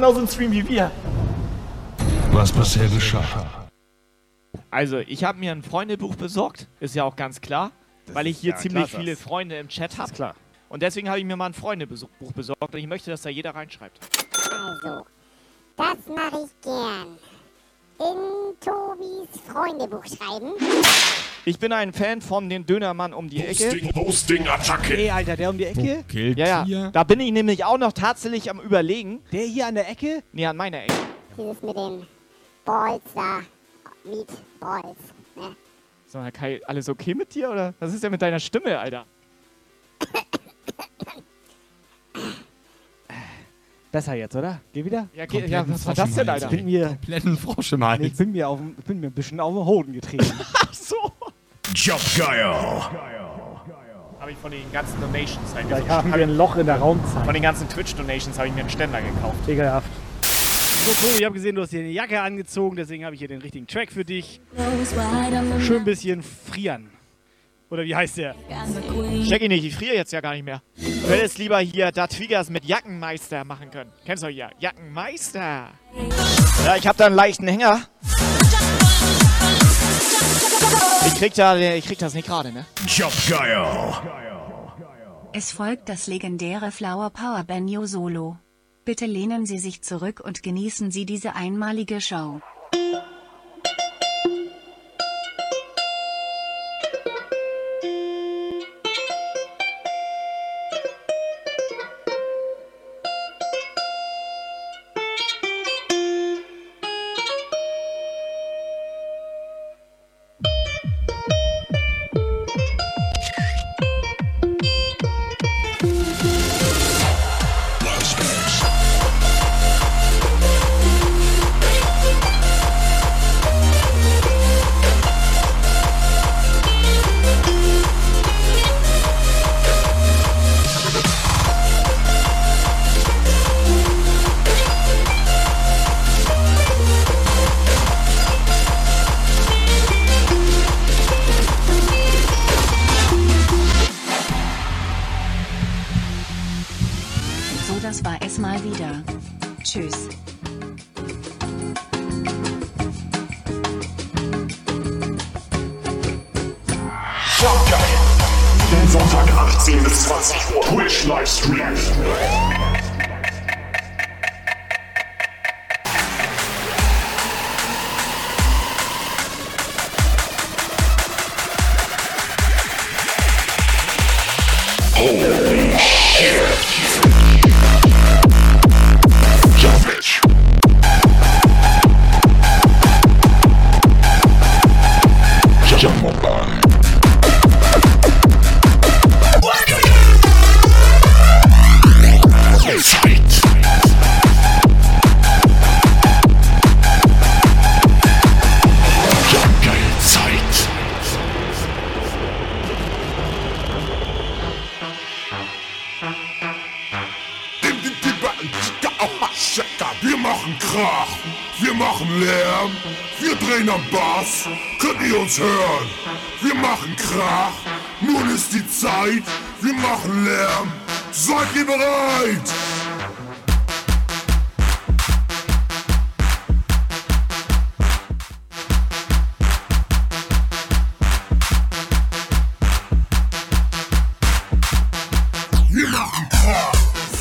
Genauso einen Stream wie wir. Was bisher geschah. Also, ich habe mir ein Freundebuch besorgt, ist ja auch ganz klar, weil ich hier ja, ziemlich klar, viele das- Freunde im Chat habe. klar. Und deswegen habe ich mir mal ein Freundebuch besorgt und ich möchte, dass da jeder reinschreibt. Also, das mache ich gern. In Tobis Freundebuch schreiben. Ich bin ein Fan von dem Dönermann um die Ecke. Hosting, Hosting, Attacke. Ey, Alter, der um die Ecke? Gilt Ja, ja. hier? Da bin ich nämlich auch noch tatsächlich am überlegen. Der hier an der Ecke? Nee, an meiner Ecke. Dieses mit den Balls da. Meatballs. Ne? Sag mal, Kai, alles okay mit dir oder? Was ist denn mit deiner Stimme, Alter? Besser jetzt, oder? Geh wieder? Ja, ge- ja was war das denn, Alter? Ich bin mir, Kompletten Frosch im ich Hals. bin mir, auf, dem- ich bin mir ein bisschen auf den Hoden getreten. Ach so. Guile. Habe ich von den ganzen Donations halt Vielleicht haben wir ein Loch in der Raumzeit. Von den ganzen Twitch-Donations habe ich mir einen Ständer gekauft. Ekelhaft. so, Tobi, ich habe gesehen, du hast dir eine Jacke angezogen, deswegen habe ich hier den richtigen Track für dich. Schön ein bisschen frieren. Oder wie heißt der? Check ich nicht, ich friere jetzt ja gar nicht mehr. Du hättest lieber hier da Triggers mit Jackenmeister machen können. Kennst du ja? Jackenmeister. Ja, ich habe da einen leichten Hänger. Ich krieg, da, ich krieg das nicht gerade, ne? Jump Guile. Es folgt das legendäre Flower Power Banjo Solo. Bitte lehnen Sie sich zurück und genießen Sie diese einmalige Show.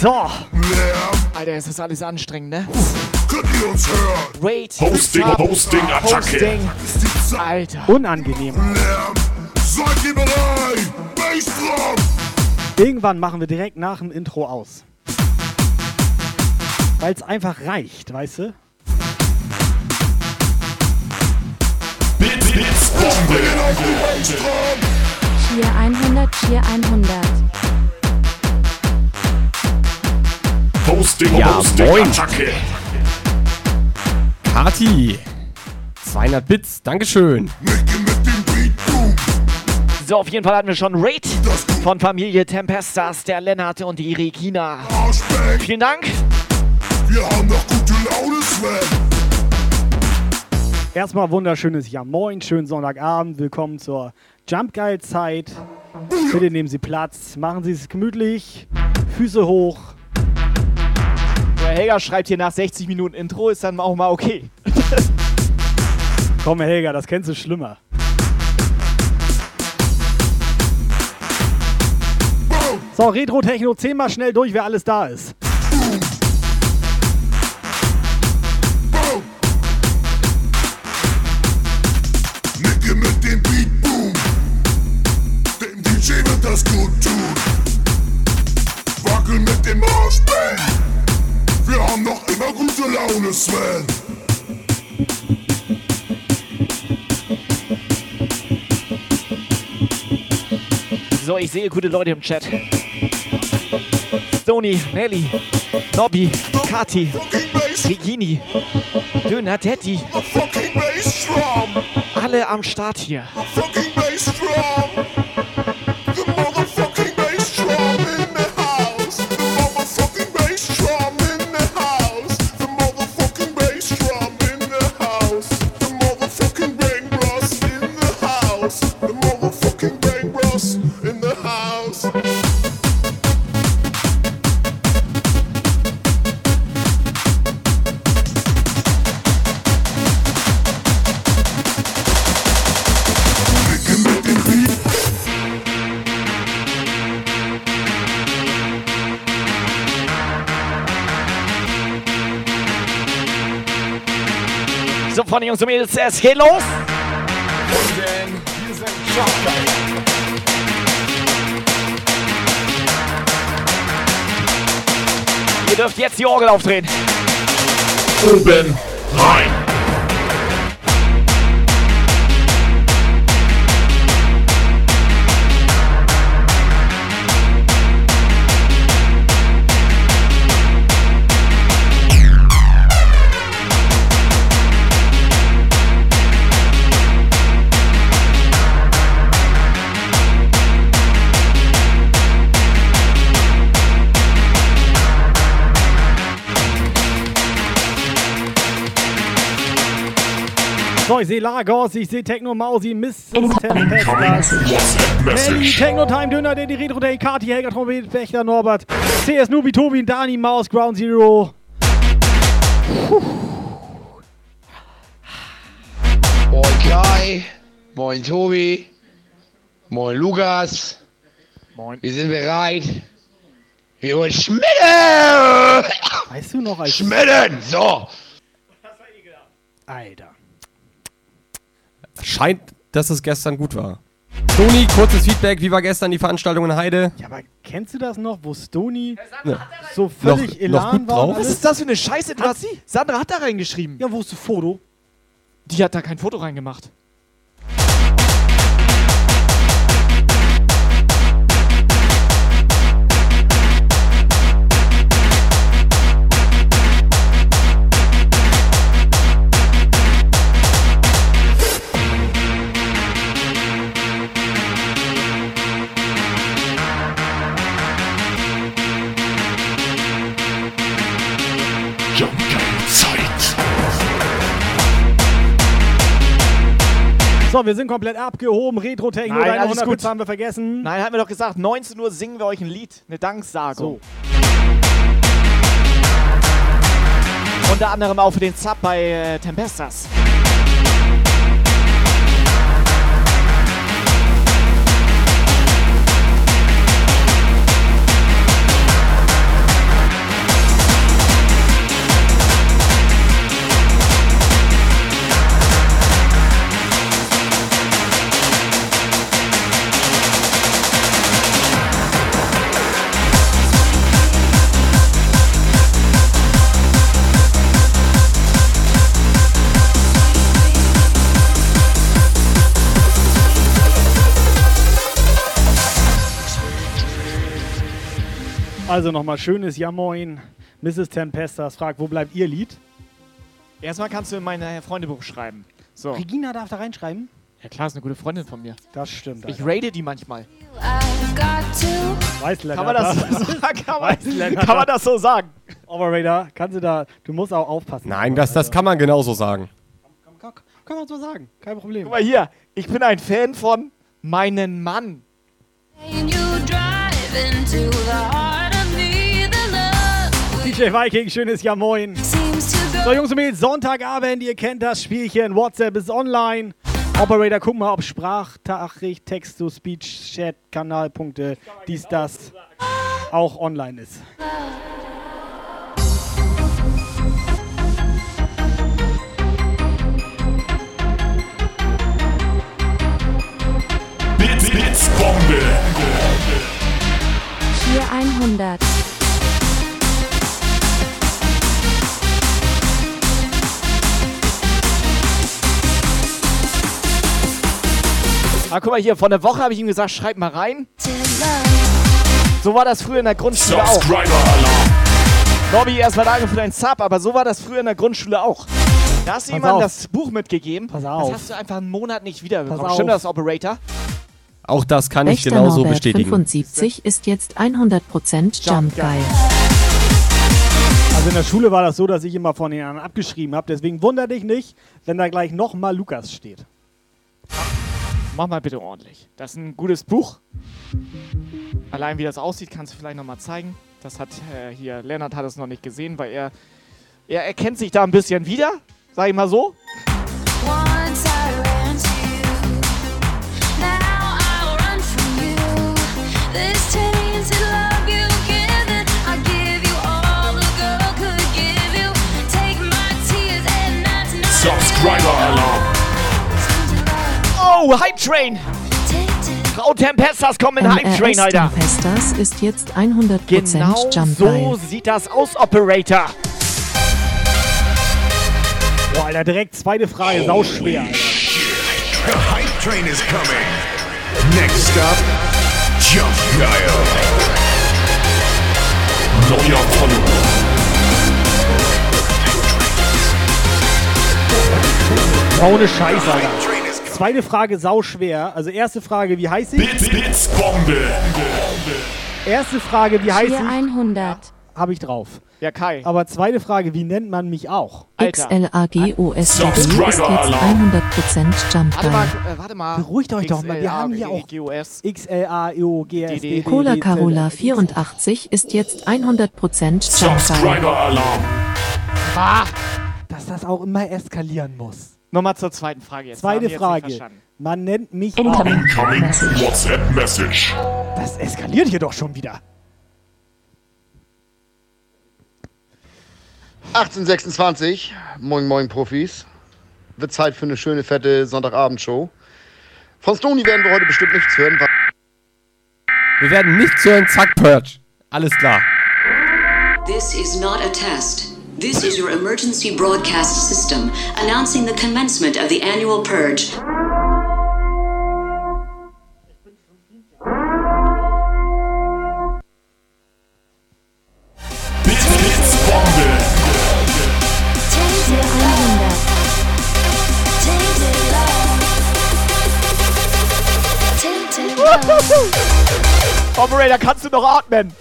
So, Alter, es ist alles anstrengend, ne? könnt ihr uns hören? Wait. Hosting, Sub, Hosting, Attacke. Hosting. Ist die Zeit, Alter. unangenehm. Lärm, seid ihr bereit? Bassdrum! Irgendwann machen wir direkt nach dem Intro aus. Weil es einfach reicht, weißt du? Bits, Bits, Bombe! Cheer 100, Cheer 100. Host, Ja, moin. Kati. 200 Bits, Dankeschön. So, auf jeden Fall hatten wir schon Raid von Familie Tempestas, der Lennart und die Regina. Vielen Dank. Wir haben noch gute Laune, Sven. Erstmal wunderschönes Ja Moin, schönen Sonntagabend. Willkommen zur Jump Guide Zeit. Bitte nehmen Sie Platz, machen Sie es gemütlich, Füße hoch. Der Helga schreibt hier nach 60 Minuten Intro, ist dann auch mal okay. Komm, Helga, das kennst du schlimmer. So, Retro-Techno, zehnmal schnell durch, wer alles da ist. Haben noch immer gute Laune, Sven. So, ich sehe gute Leute im Chat. Stony, Nelly, Nobby, Kati, Regini, Döner Daddy. Alle am Start hier. Fucking bass drum. Von Jungs und Mädels, es geht los. Ihr dürft jetzt die Orgel aufdrehen. Oben rein. Ich sehe Lagos, ich sehe Techno Mausi, Mrs. Tempestas, Nelly, Techno Time, Döner, der die Retro Day, Kati, Helga, Trompet, Wächter, Norbert, CS Nubi, Tobi, Dani, Maus, Ground Zero. Moin Kai, moin Tobi, moin Lukas. Moin. Wir sind bereit. Wir wollen schmitten! Weißt du noch, als Schmitten! So! Alter. Scheint, dass es gestern gut war. Toni, kurzes Feedback. Wie war gestern die Veranstaltung in Heide? Ja, aber kennst du das noch, wo Stony Ne. so völlig Noch- Elan noch gut war? drauf? Was ist das für eine Scheiße? Du Hat hast, sie? Sandra hat da reingeschrieben. Ja, wo ist das Foto? Die hat da kein Foto reingemacht. Wir sind komplett abgehoben. Retro Techno, Nein, deine alles 100 gut. Haben wir vergessen. Nein, hatten wir doch gesagt, 19 Uhr singen wir euch ein Lied, eine Danksagung. Unter anderem auch für den Sub bei äh, Tempestas. Also nochmal schönes Ja Moin. Mrs. Tempestas fragt, wo bleibt ihr Lied? Erstmal kannst du in mein Freundebuch schreiben. So. Regina darf da reinschreiben? Ja klar, ist eine gute Freundin von mir. Das stimmt. Ich Alter. raide die manchmal. Weiß Lennart, Kann man das so sagen? Kann man, Lennart. kann man das so sagen? Operator, kannst du da, du musst auch aufpassen. Nein, das, das kann man genauso sagen. kann, kann man so sagen, kein Problem. Guck mal hier, ich bin ein Fan von meinen Mann. DJ Viking, schönes Ja Moin. So, Jungs und Mädels, Sonntagabend, ihr kennt das Spielchen. WhatsApp ist online. Operator, guck mal, ob Sprachtachricht, Text to Speech, Chat, Kanalpunkte, dies, das auch online ist. Bits, Bits, Bombe. 400. Ah, guck mal hier, vor einer Woche habe ich ihm gesagt, schreib mal rein. So war das früher in der Grundschule auch. Nobby, erstmal danke für deinen Sub, aber so war das früher in der Grundschule auch. Da hast du jemandem auf. das Buch mitgegeben. Pass auf. Das hast du einfach einen Monat nicht wiederbekommen. Pass Stimmt das, Operator? Auch das kann ich Wächter genauso Norbert bestätigen. 75 ist jetzt 100% Jump geil. Also in der Schule war das so, dass ich immer von den anderen abgeschrieben habe. Deswegen wunder dich nicht, wenn da gleich nochmal Lukas steht. Mach mal bitte ordentlich. Das ist ein gutes Buch. Allein wie das aussieht, kannst du vielleicht nochmal zeigen. Das hat äh, hier, Lennart hat es noch nicht gesehen, weil er, er erkennt sich da ein bisschen wieder, sag ich mal so. Subscriber-Alarm. Oh, Hype Train! Frau Tempestas kommt in Hype Train, Alter. Tempestas ist jetzt 100% Genau Jump so sieht das aus, Operator. Boah, Alter, direkt zweite Frage, sauschwer, Alter. The hype train is coming. Next up, Jump Geil. Neuer Follower. Ohne Scheiß, Alter. Zweite Frage, sauschwer. Also erste Frage, wie heißt ich? Bits, Bits, Bombe. Erste Frage, wie heißt ich? 100. Habe ich drauf. Ja, Kai. Aber zweite Frage, wie nennt man mich auch? Alter. XLAGOSW ist jetzt Subscriber-Alarm. 100% Jump Warte mal, äh, warte mal. Beruhigt euch doch mal, wir haben hier auch GOS. X, L, A, E, Cola Carola X. 84 ist jetzt 100% Jump geil. Subscriber-Alarm. Ah, Dass das auch immer eskalieren muss. Nochmal zur zweiten Frage jetzt. Zweite Frage. Man nennt mich. Incoming WhatsApp Message. Das eskaliert hier doch schon wieder. 1826, moin moin Profis. Wird Zeit für eine schöne, fette Sonntagabendshow. Von Stony werden wir heute bestimmt nichts hören. Wir werden nichts hören, zack, Purge. Alles klar. This is not a test. This is your emergency broadcast system announcing the commencement of the annual purge. Bits, Bits, Bombe. Hier 100. Operator, kannst du noch atmen?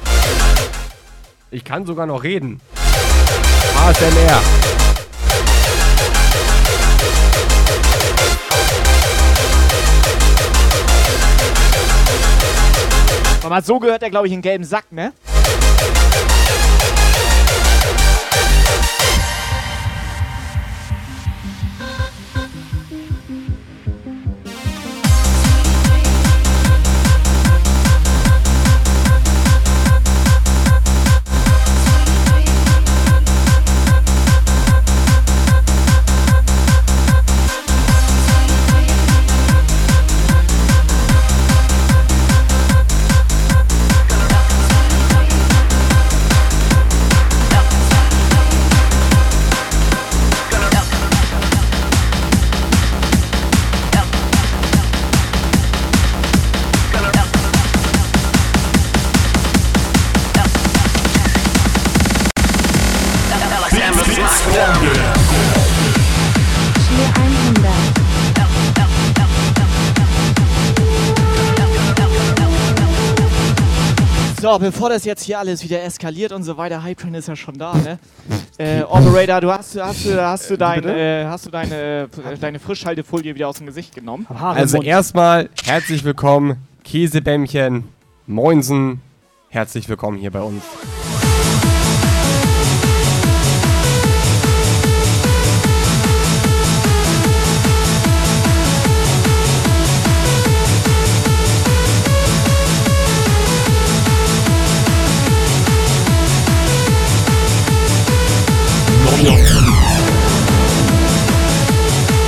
Ich kann sogar noch reden. ASMR. Mal so gehört er, glaube ich, in gelben Sack, ne? So, bevor das jetzt hier alles wieder eskaliert und so weiter, Hype Train ist ja schon da, ne? Äh, Operator, du hast, hast du, hast du, dein, Bitte? äh, hast du deine, äh, deine Frischhaltefolie wieder aus dem Gesicht genommen? Also erstmal herzlich willkommen, Käsebämmchen, Moinsen, herzlich willkommen hier bei uns.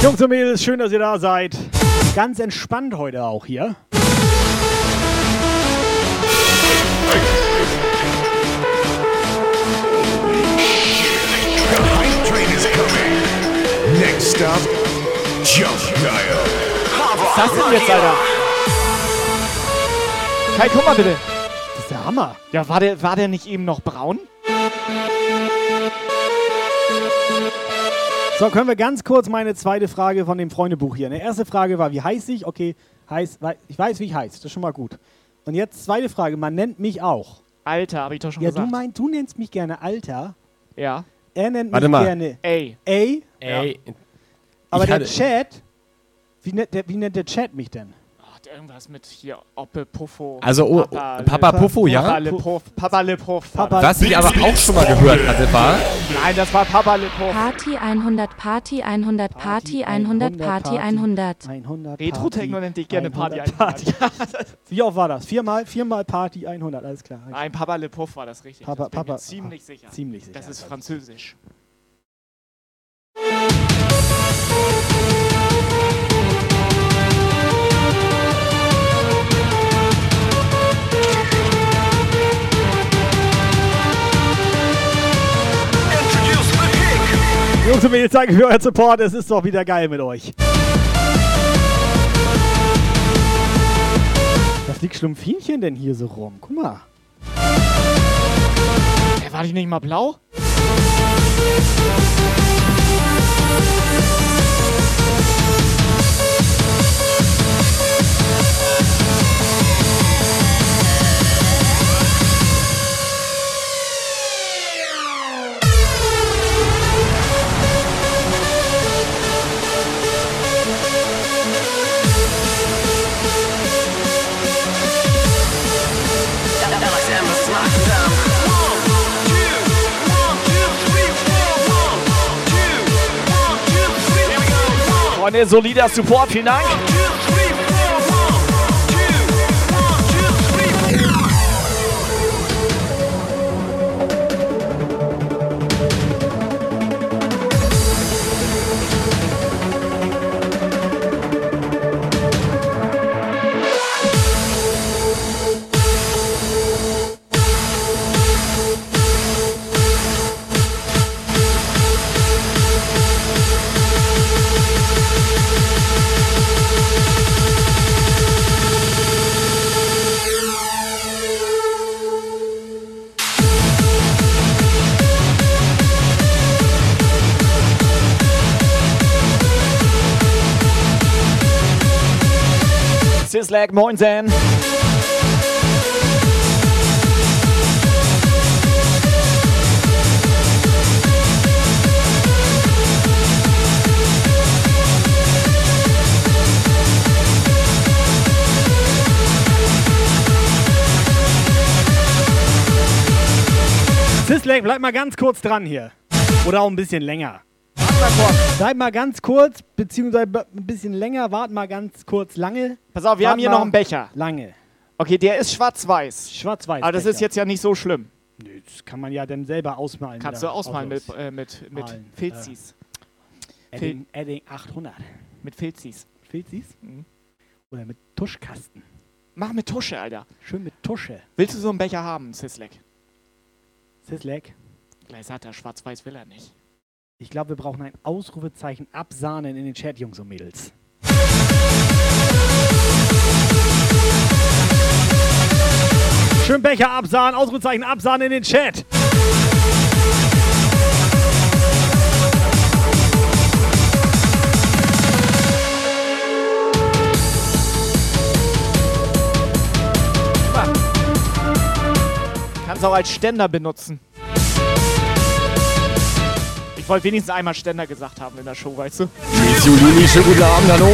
Jungs und Mädels, schön, dass ihr da seid. Ganz entspannt heute auch hier. Next stop, Jump Dial. Was ist das denn jetzt, Alter? Kai, guck mal bitte. Das ist der Hammer. Ja, war der, war der nicht eben noch braun? So, können wir ganz kurz meine zweite Frage von dem Freundebuch hier. Eine erste Frage war, wie heiß ich? Okay, heiß, ich weiß, wie ich heiß. Das ist schon mal gut. Und jetzt zweite Frage, man nennt mich auch. Alter, hab ich doch schon Ja, du gesagt. meinst, du nennst mich gerne Alter. Ja. Er nennt Warte mich mal. gerne Ey. Ey. Ey, Aber ich der Chat, wie nennt, der, wie nennt der Chat mich denn? Irgendwas mit hier Oppe Puffo. Also, oh, Papa Puffo, ja? Papa Le Puff. Papa Le Puff. Papa- das. Was ich aber auch schon mal gehört hatte, war, Nein, das war Papa Le Puff. Party 100, Party 100, Party 100, Party 100. 100 Retro-Techno nennt dich gerne Party 100 Wie oft war das? Viermal? Viermal Party 100, alles klar. Nein, Papa Le Puff war das richtig. Papa- das bin ich mir Papa- ziemlich sicher. Ziemlich sicher. Das ist französisch. Jungs und Mädels, danke für euren Support. Es ist doch wieder geil mit euch. Was liegt Schlumpfinchen denn hier so rum? Guck mal. Äh, war die nicht mal blau? Freunde, solider Support, vielen Dank. Sislak, moinsen. Sislek, bleib mal ganz kurz dran hier. Oder auch ein bisschen länger. Bleib mal ganz kurz, beziehungsweise ein bisschen länger, wart mal ganz kurz lange. Pass auf, wir Wart haben hier noch einen Becher. Lange. Okay, der ist schwarz-weiß. Schwarz-weiß. Aber das ist Becher. jetzt ja nicht so schlimm. Nö, das kann man ja dann selber ausmalen. Kannst du ausmalen mit, äh, mit, mit Malen. Filzis. Äh, Edding, Edding 800. Mit Filzis. Filzis? Mhm. Oder mit Tuschkasten. Mach mit Tusche, Alter. Schön mit Tusche. Willst du so einen Becher haben, Sislek? Sislek, Gleich sagt er, schwarz-weiß will er nicht. Ich glaube, wir brauchen ein Ausrufezeichen absahnen in den Chat, Jungs und Mädels. Schön Becher absahnen, Ausrufezeichen absahnen in den Chat. Kannst auch als Ständer benutzen. Ich wollte wenigstens einmal Ständer gesagt haben in der Show, weißt du? Julini, schönen guten Abend, hallo.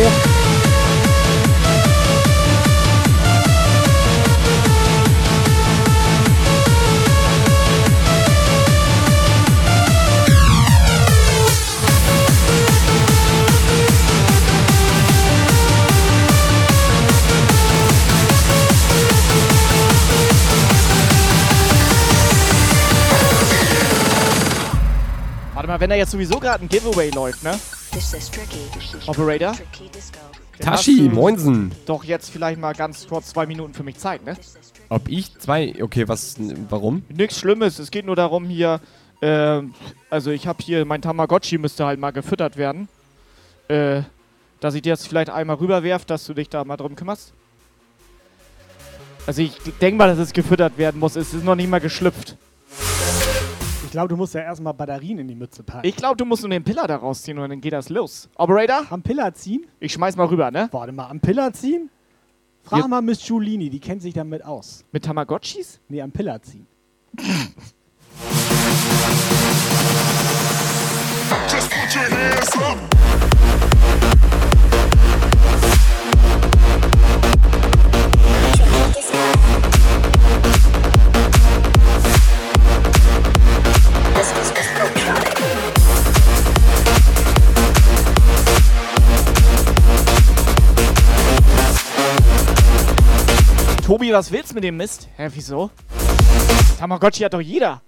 Mal, wenn da jetzt sowieso gerade ein Giveaway läuft, ne? Operator? Tashi, moinsen. Doch jetzt vielleicht mal ganz kurz zwei Minuten für mich Zeit, ne? Ob ich zwei. Okay, was. Warum? Nichts Schlimmes, es geht nur darum hier, äh, also ich habe hier, mein Tamagotchi müsste halt mal gefüttert werden. Äh, dass ich dir jetzt vielleicht einmal rüberwerf, dass du dich da mal drum kümmerst. Also ich denke mal, dass es gefüttert werden muss. Es ist noch nicht mal geschlüpft. Ich glaube, du musst ja erstmal Batterien in die Mütze packen. Ich glaube, du musst nur den Piller da rausziehen und dann geht das los. Operator? Am Piller ziehen? Ich schmeiß mal rüber, ne? Warte mal, am Piller ziehen? Frag Ja. mal Miss Giulini, die kennt sich damit aus. Mit Tamagotchis? Nee, am Piller ziehen. Just put your hands up. Tobi, was willst du mit dem Mist? Hä, wieso? Tamagotchi hat doch jeder.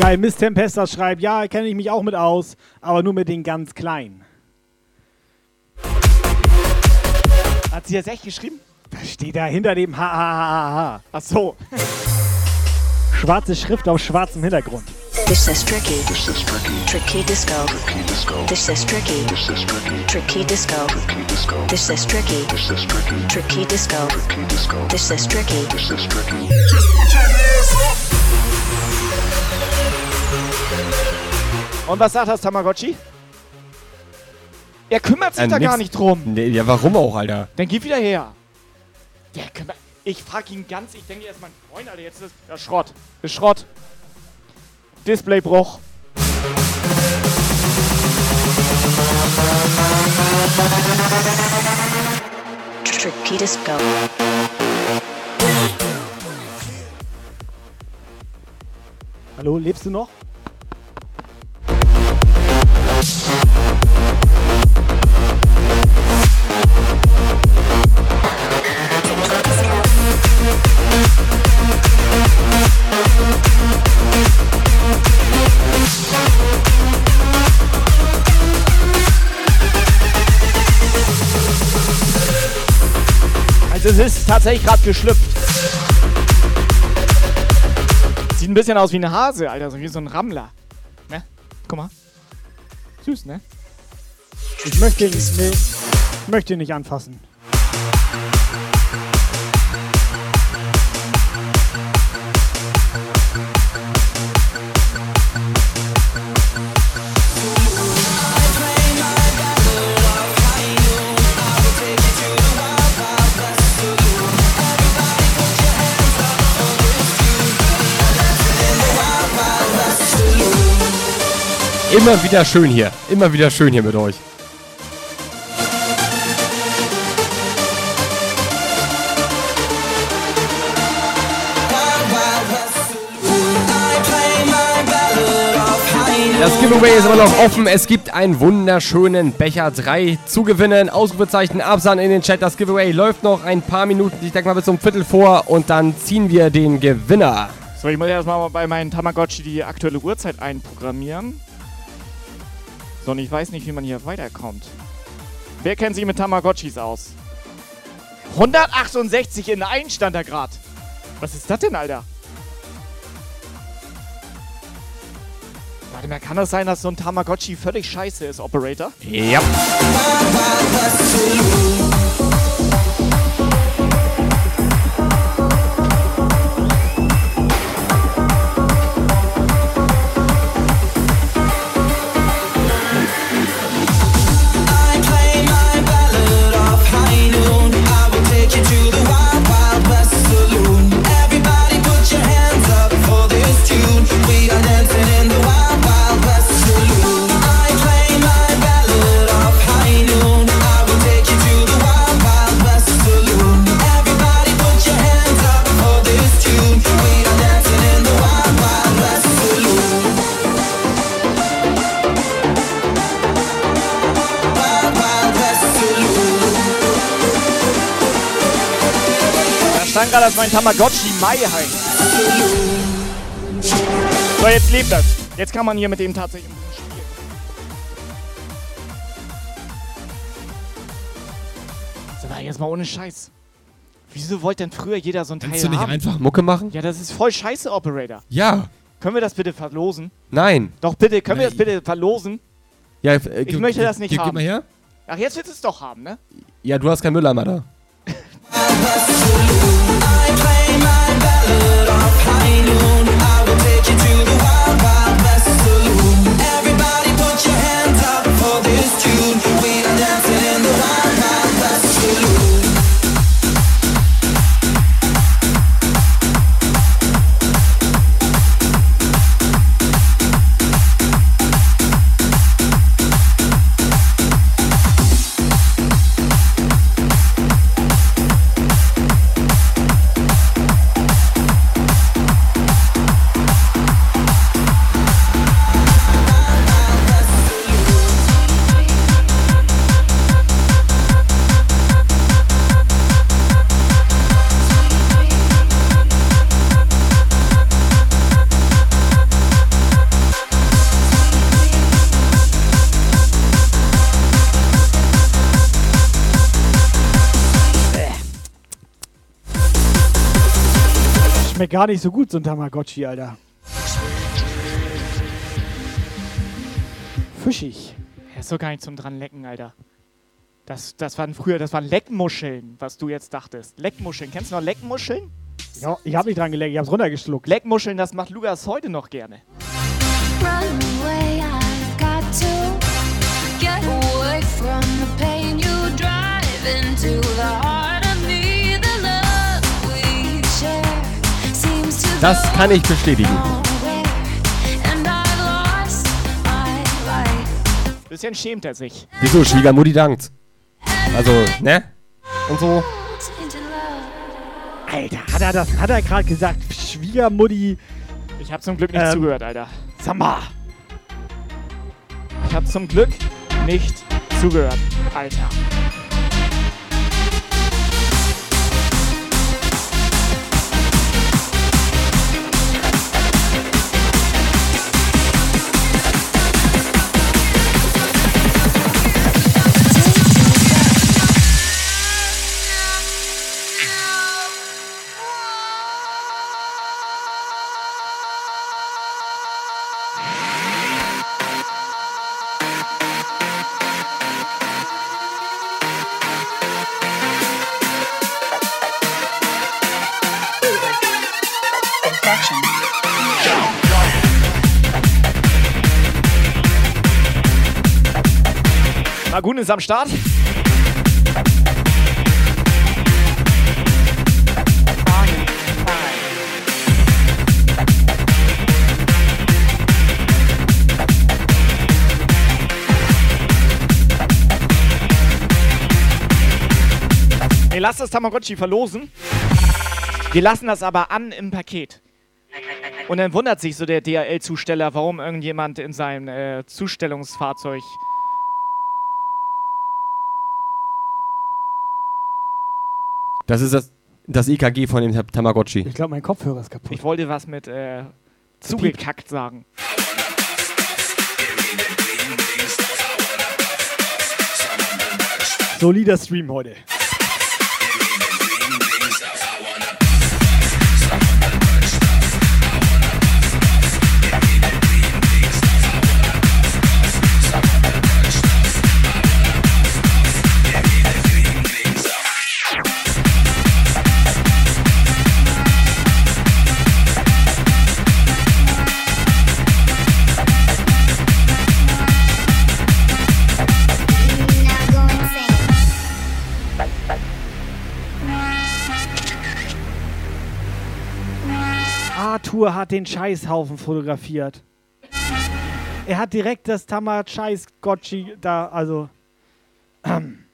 Geil, Miss Tempesta schreibt, ja, kenne ich mich auch mit aus, aber nur mit den ganz kleinen. Hat sie das echt geschrieben? Was steht da hinter dem Ha, ha, ha, ha, ha? Ach so. Schwarze Schrift auf schwarzem Hintergrund. This is tricky. This is tricky. Tricky disco. Tricky disco. This is tricky. This is tricky. Tricky disco. Tricky disco. This is tricky. This is tricky. Tricky disco. Tricky disco. This is tricky. This is tricky. Und was sagt das Tamagotchi? Er kümmert sich Äh, da nix- gar nicht drum. Nee, ja, warum auch, Alter? Dann geh wieder her. Der kümmert. Ich frag ihn ganz, ich denke, er ist mein Freund, Alter. Jetzt ist das ja, Schrott. Ist Schrott. Displaybruch. Tricky disco. Hallo, lebst du noch? Also es ist tatsächlich gerade geschlüpft. Sieht ein bisschen aus wie ein Hase, Alter, so wie so ein Rammler. Ne? Guck mal. Süß, ne? Ich möchte ihn, nee, ich möchte ihn nicht anfassen. Immer wieder schön hier. Immer wieder schön hier mit euch. Das Giveaway ist immer noch offen. Es gibt einen wunderschönen Becher 3 zu gewinnen. Ausrufezeichen Absan in den Chat. Das Giveaway läuft noch ein paar Minuten. Ich denke mal bis zum Viertel vor. Und dann ziehen wir den Gewinner. So, ich muss erstmal bei meinen Tamagotchi die aktuelle Uhrzeit einprogrammieren. Und ich weiß nicht, wie man hier weiterkommt. Wer kennt sich mit Tamagotchis aus? 168 in 1 stand da grad. Was ist das denn, Alter? Warte mal, kann das sein, dass so ein Tamagotchi völlig scheiße ist, Operator? Ja. Everybody sagen gerade, dass mein Tamagotchi Mai heißt. So, jetzt lebt das. Jetzt kann man hier mit dem tatsächlich spielen. Mal, jetzt mal ohne Scheiß. Wieso wollte denn früher jeder so ein Teil Kannst du nicht haben? einfach Mucke machen? Ja, das ist voll scheiße, Operator. Ja. Können wir das bitte verlosen? Nein. Doch, bitte, können wir das bitte verlosen? Ja, äh, Ich möchte das nicht haben. Gib mal her. Ach, jetzt willst du es doch haben, ne? Ja, du hast keinen Mülleimer da. gar nicht so gut, so ein Tamagotchi, Alter. Fischig. Er ist doch gar nicht zum dran lecken, Alter. Das, das waren früher, das waren Leckmuscheln, was du jetzt dachtest. Leckmuscheln. Kennst du noch Leckmuscheln? Ja, ich hab nicht dran geleckt, ich hab's runtergeschluckt. Leckmuscheln, das macht Lukas heute noch gerne. Run away, Das kann ich bestätigen. Bisschen schämt er sich. Wieso? Schwiegermutti dankt. Also, ne? Und so. Alter, hat er das, hat er gerade gesagt, Schwiegermutti. Ich hab zum Glück nicht Ähm, zugehört, Alter. Sag mal. Ich hab zum Glück nicht zugehört, Alter. Magun ist am Start. Wir lassen das Tamagotchi verlosen. Wir lassen das aber an im Paket. Und dann wundert sich so der DHL-Zusteller, warum irgendjemand in seinem äh, Zustellungsfahrzeug Das ist das, das EKG von dem Ta- Tamagotchi. Ich glaube, mein Kopfhörer ist kaputt. Ich wollte was mit äh, zugekackt sagen. Solider Stream heute. Arthur hat den Scheißhaufen fotografiert. Er hat direkt das Tamar-Scheiß-Gotchi da, also. Ähm.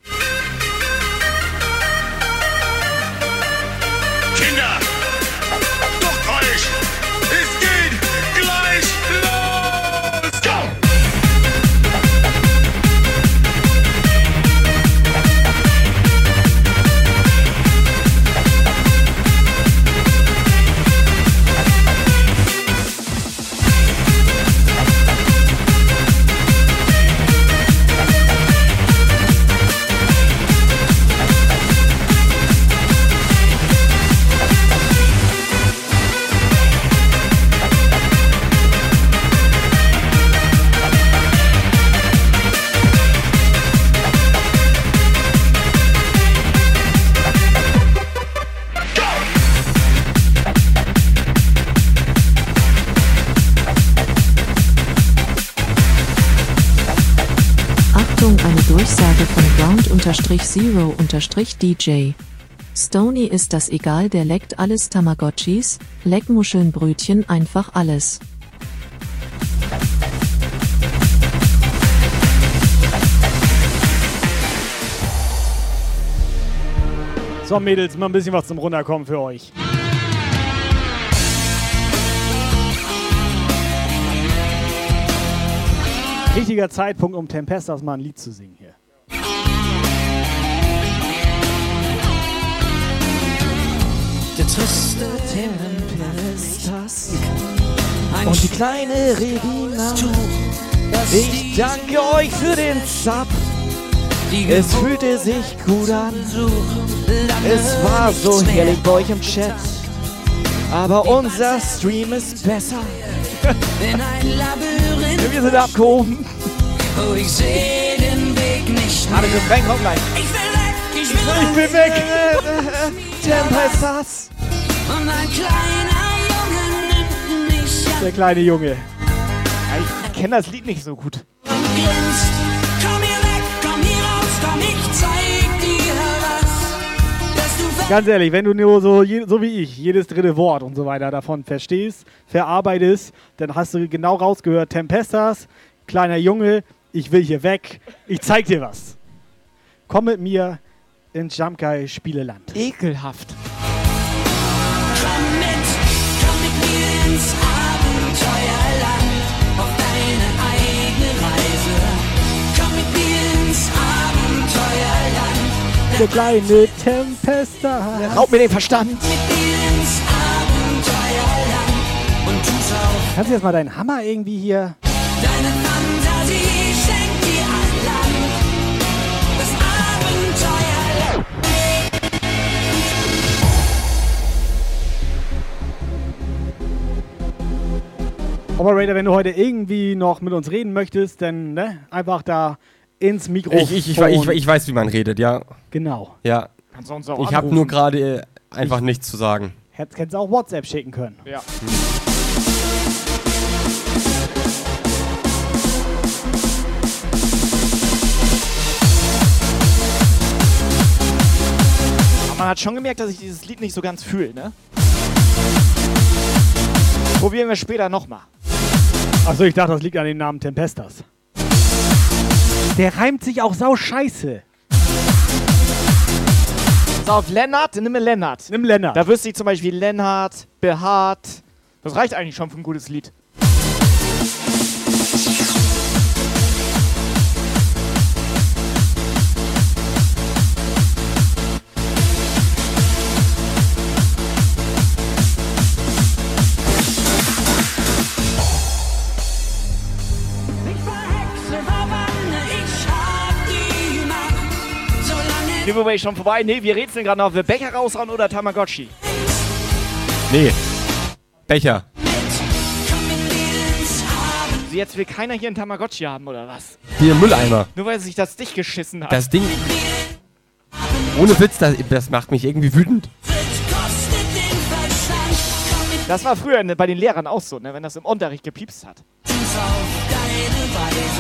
Ground-Zero-DJ. Stony ist das egal, der leckt alles Tamagotchis, Leckmuscheln, Brötchen, einfach alles. So, Mädels, mal ein bisschen was zum Runterkommen für euch. Richtiger Zeitpunkt, um Tempestas mal ein Lied zu singen Der triste Tempestas und die kleine Regina. Ich danke euch für den Sub. Es fühlte sich gut an. Es war so herrlich bei euch im Chat. Aber unser Stream ist besser. Wir sind abgehoben. Oh, ich sehe den Weg nicht Warte, mehr. das Refrain kommt gleich. Ich will weg, ich will Ich will weg. Tempestas. Und ein kleiner Junge nimmt mich an Der kleine Junge. Ja, ich kenne das Lied nicht so gut. und grinst. Komm hier weg, komm hier raus, komm, ich zeig dir was. Ganz ehrlich, wenn du nur so, so wie ich jedes dritte Wort und so weiter davon verstehst, verarbeitest, dann hast du genau rausgehört, Tempestas, kleiner Junge, ich will hier weg, ich zeig dir was. Komm mit mir ins Jamkai Spieleland. Ekelhaft. Komm mit, komm mit mir ins Abenteuerland, auf deine eigene Reise. Komm mit mir ins Abenteuerland, Der kleine Tempestas. Raub mir den Verstand. mit dir ins Abenteuerland und tu's auf Kannst du jetzt mal deinen Hammer irgendwie hier? deine Operator, wenn du heute irgendwie noch mit uns reden möchtest, dann ne, einfach da ins Mikrofon. Ich, ich, ich, ich, ich weiß, wie man redet, ja. Genau. Ja. Kannst du uns auch Ich habe nur gerade äh, einfach nichts zu sagen. Hättest hättest auch WhatsApp schicken können. Ja. Aber man hat schon gemerkt, dass ich dieses Lied nicht so ganz fühle, ne? Probieren wir später nochmal. Achso, ich dachte, das liegt an dem Namen Tempestas. Der reimt sich auch sau scheiße. So, auf Lennart, nimm mir Lennart. Nimm Lennart. Da wüsste ich zum Beispiel Lennart, behaart. Das reicht eigentlich schon für ein gutes Lied. Giveaway schon vorbei. Nee, wir rätseln gerade noch, ob wir Becher raushauen oder Tamagotchi. Nee. Becher. Also jetzt will keiner hier einen Tamagotchi haben, oder was? Hier im Mülleimer. Nur weil sich das dich geschissen hat. Das Ding. Ohne Witz, das, das macht mich irgendwie wütend. Das war früher bei den Lehrern auch so, ne, wenn das im Unterricht gepiepst hat.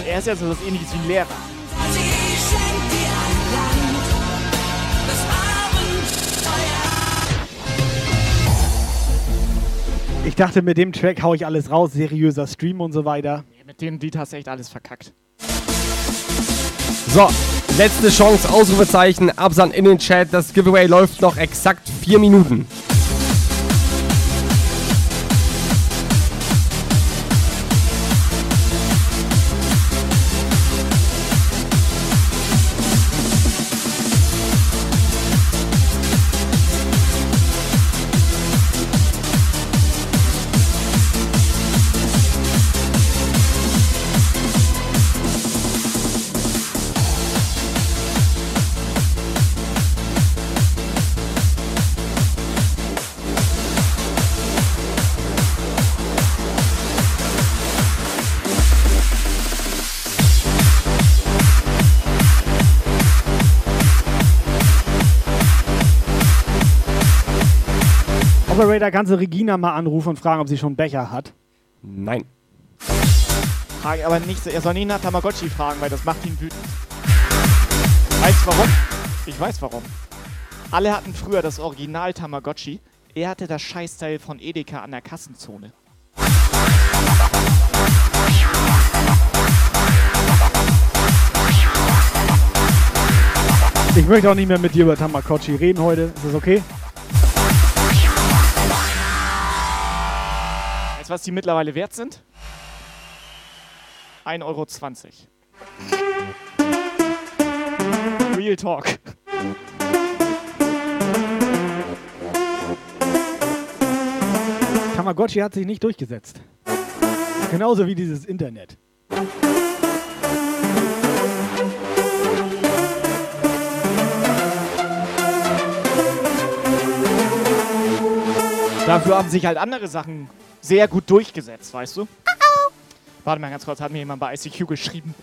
Er ist ja so was ähnliches wie ein Lehrer. Ich dachte, mit dem Track hau ich alles raus, seriöser Stream und so weiter. Mit dem Lied hast du echt alles verkackt. So, letzte Chance, Ausrufezeichen, Absand in den Chat. Das Giveaway läuft noch exakt vier Minuten. Operator, kannst du Regina mal anrufen und fragen, ob sie schon einen Becher hat? Nein. Frage aber nicht, so- er soll nie nach Tamagotchi fragen, weil das macht ihn wütend. Weißt du warum? Ich weiß warum. Alle hatten früher das Original Tamagotchi. Er hatte das Scheißteil von Edeka an der Kassenzone. Ich möchte auch nicht mehr mit dir über Tamagotchi reden heute. Ist das okay? Du, was die mittlerweile wert sind? 1,20 Euro. Real Talk. Tamagotchi hat sich nicht durchgesetzt. Genauso wie dieses Internet. Dafür haben sich halt andere Sachen sehr gut durchgesetzt, weißt du? Warte mal ganz kurz, hat mir jemand bei ICQ geschrieben.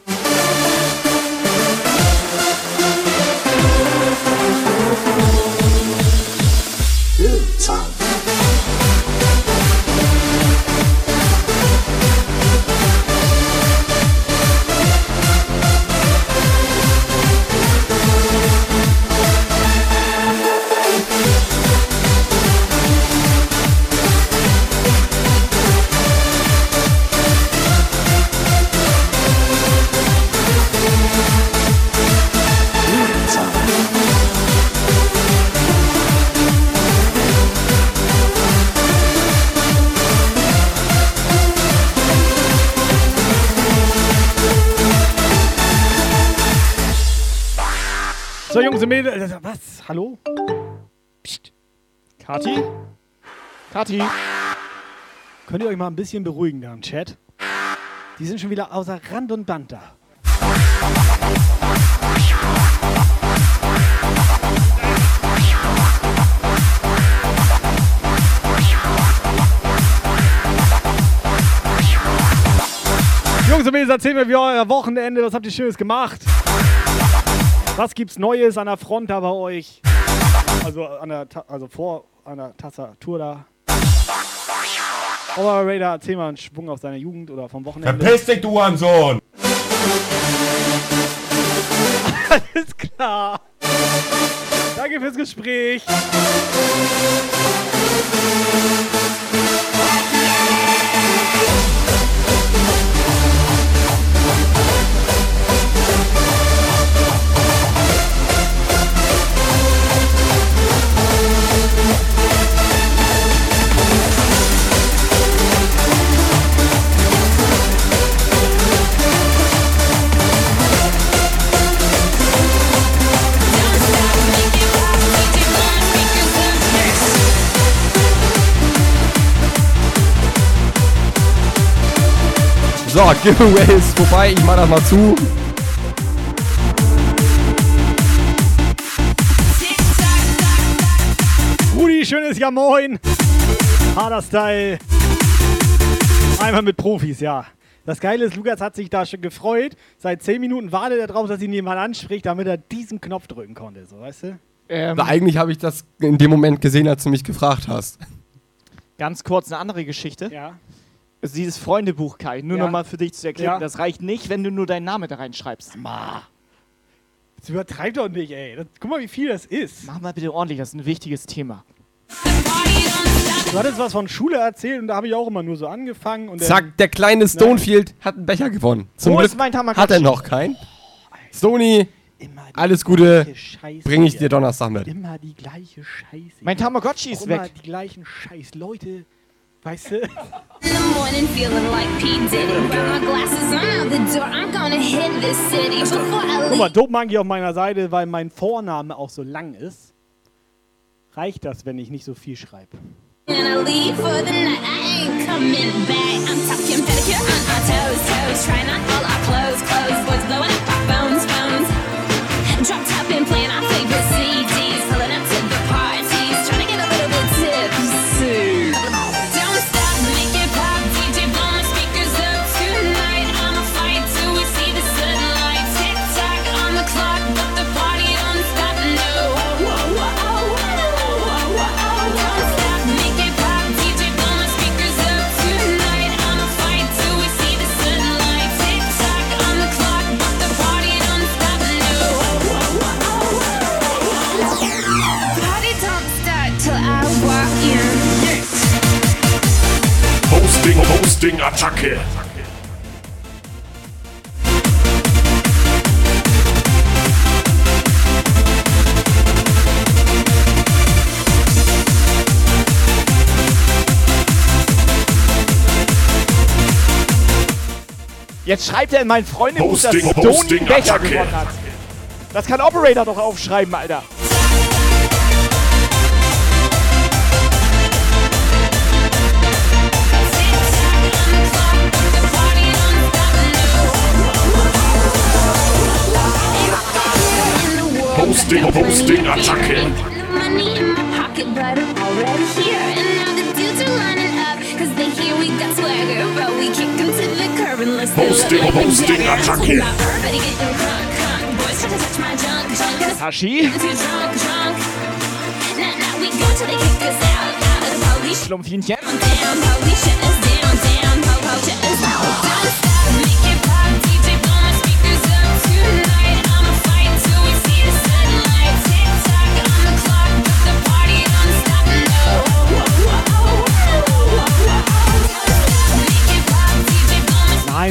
So, Jungs und Mädels. Was? Hallo? Psst. Kati? Kati? Könnt ihr euch mal ein bisschen beruhigen da im Chat? Die sind schon wieder außer Rand und Band da. Jungs und Mädels, erzählt mir, wie euer Wochenende, was habt ihr Schönes gemacht? Was gibt's Neues an der Front da bei euch? Also, an der, Ta also vor an der Tastatur da. Operator, erzähl mal einen Schwung aus deiner Jugend oder vom Wochenende. Verpiss dich, du Hurensohn! Alles klar. Danke fürs Gespräch. So, Giveaways vorbei. Ich mach das mal zu. Rudi, schönes Ja Moin. Harder Style. Einmal mit Profis, ja. Das Geile ist, Lukas hat sich da schon gefreut. Seit 10 Minuten wartet er drauf, dass ihn jemand anspricht, damit er diesen Knopf drücken konnte, so weißt du? Ähm, Aber eigentlich habe ich das in dem Moment gesehen, als du mich gefragt hast. Ganz kurz eine andere Geschichte. Ja. Also dieses Freundebuch, Kai, nur Ja. noch mal für dich zu erklären, Ja. das reicht nicht, wenn du nur deinen Namen da reinschreibst. Ma. Das übertreibt doch nicht, ey. Das, guck mal, wie viel das ist. Mach mal bitte ordentlich, das ist ein wichtiges Thema. Du hattest was von Schule erzählt und da habe ich auch immer nur so angefangen. Und Zack, der kleine Stonefield hat einen Becher gewonnen. Zum Wo Glück ist mein Tamagotchi? hat er noch keinen. Stony, alles Gute, bringe ich dir Donnerstag mit. Immer die gleiche Scheiße. Mein Tamagotchi ist Auch immer weg. die gleichen Scheiß. Leute, weißt du? Guck mal, Dope Monkey auf meiner Seite, weil mein Vorname auch so lang ist. Reicht das, wenn ich nicht so viel schreibe? And I leave for the Hosting, Hosting, Attacke. Jetzt schreibt er in mein Freundebuch, dass Hosting, Becher gewonnen hat. Das kann Operator doch aufschreiben, Alter. Hosting, Hosting, Attacke. Money in my pocket, but I'm already here. And now the dudes are lining up, cause they hear we got swagger. But we kick them to the curb and let's do it Hosting, like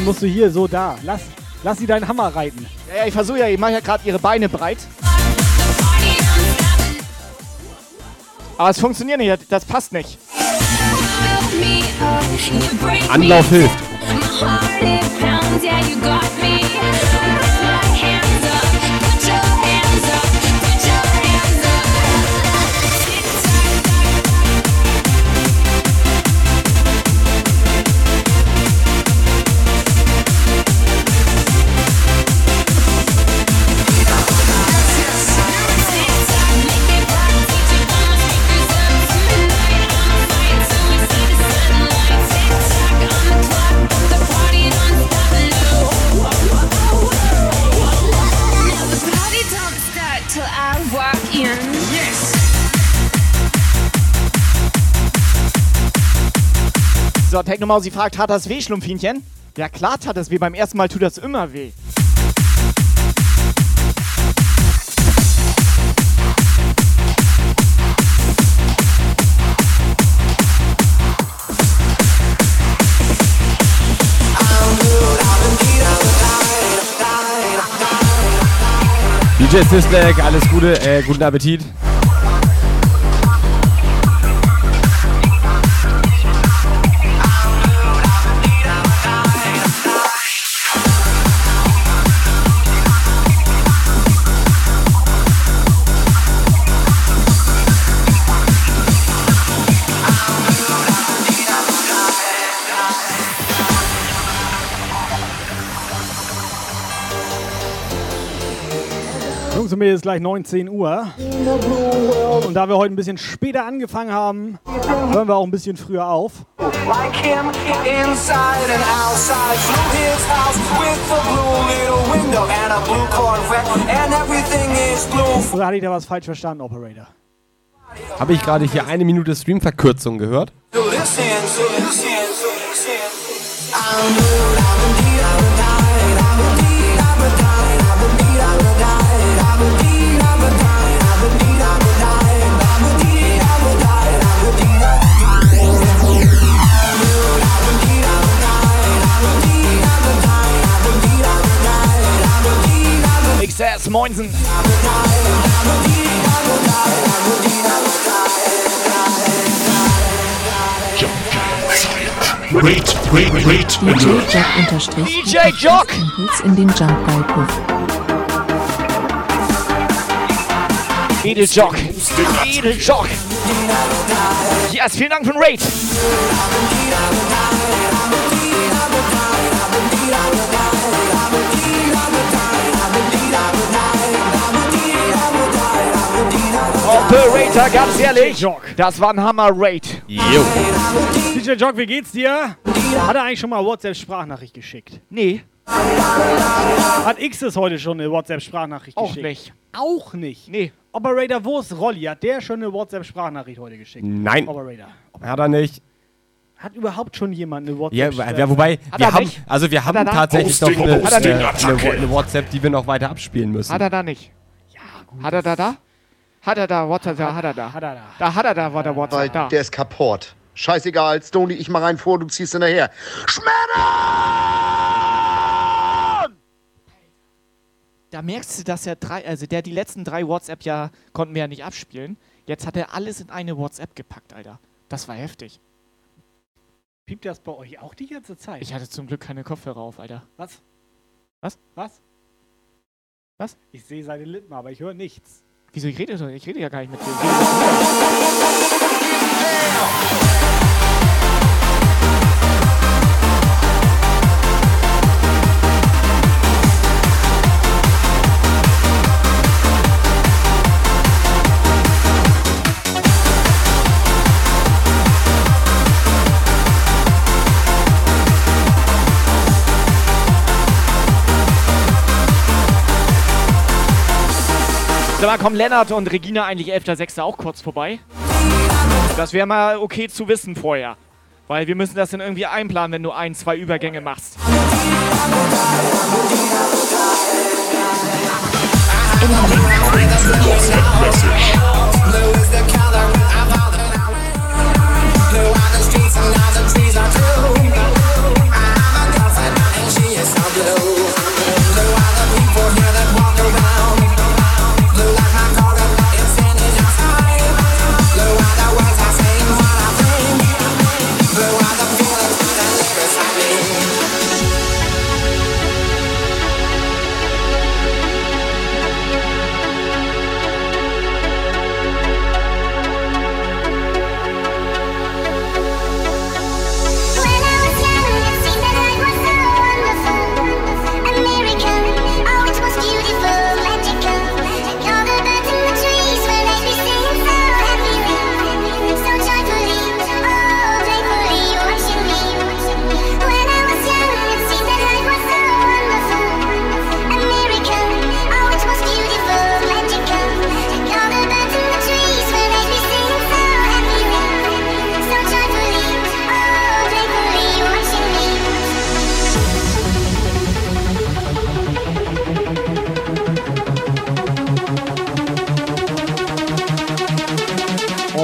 Nein, musst du hier, so da. Lass, lass sie deinen Hammer reiten. Ja, ja, ich versuche ja, ich mache ja gerade ihre Beine breit. Aber es funktioniert nicht, das- passt nicht. me up. You break Anlauf hilft. So, Technomausi fragt, hat das weh, Schlumpfinchen? Ja, klar tat das weh. Beim ersten Mal tut das immer weh. DJ Sislek, alles Gute, äh, guten Appetit. Mir ist gleich 19 Uhr. Und da wir heute ein bisschen später angefangen haben, hören wir auch ein bisschen früher auf. Oder hatte ich da was falsch verstanden, Operator? Habe ich gerade hier eine Minute Streamverkürzung gehört? Blue, XS, Moinsen. Rate, rate, rate, DJ. Jock unterstrich. DJ Jock! In den Jumpball-Puff. Edeljock. Edeljock. Yes, vielen Dank für den Raid. Operator, ganz ehrlich, das war ein Hammer-Raid. DJ Jock, wie geht's dir? Hat er eigentlich schon mal WhatsApp-Sprachnachricht geschickt? Nee. Hat X es heute schon eine WhatsApp-Sprachnachricht Auch geschickt? nicht. Auch nicht? Nee. Operator, wo ist Rolli? Hat der schon eine WhatsApp-Sprachnachricht heute geschickt? Nein. Operator. Hat er nicht. Hat überhaupt schon jemand eine Ja, WhatsApp? ja, wobei, Hat wir haben, nicht? also wir haben tatsächlich noch eine, eine, eine WhatsApp, die wir noch weiter abspielen müssen. Hat er da nicht? Ja, gut. Hat er da da? Hat er da WhatsApp? Da hat er da. Hat er da. Da hat er da, war der Weil WhatsApp. Da. der ist kaputt. Scheißegal, Stony, ich mach rein vor, du ziehst hinterher. Da merkst du, dass er drei, also der die letzten drei WhatsApp ja konnten wir ja nicht abspielen. Jetzt hat er alles in eine WhatsApp gepackt, Alter. Das war heftig. Piept das bei euch auch die ganze Zeit? Ich hatte zum Glück keine Kopfhörer auf, Alter. Was? Was? Was? Was? Ich sehe seine Lippen, aber ich höre nichts. Wieso ich rede? Ich rede ja gar nicht mit dir. Mal, kommen Lennart und Regina eigentlich 11.06. auch kurz vorbei? Das wäre mal okay zu wissen vorher. Weil wir müssen das dann irgendwie einplanen, wenn du ein, zwei Übergänge machst.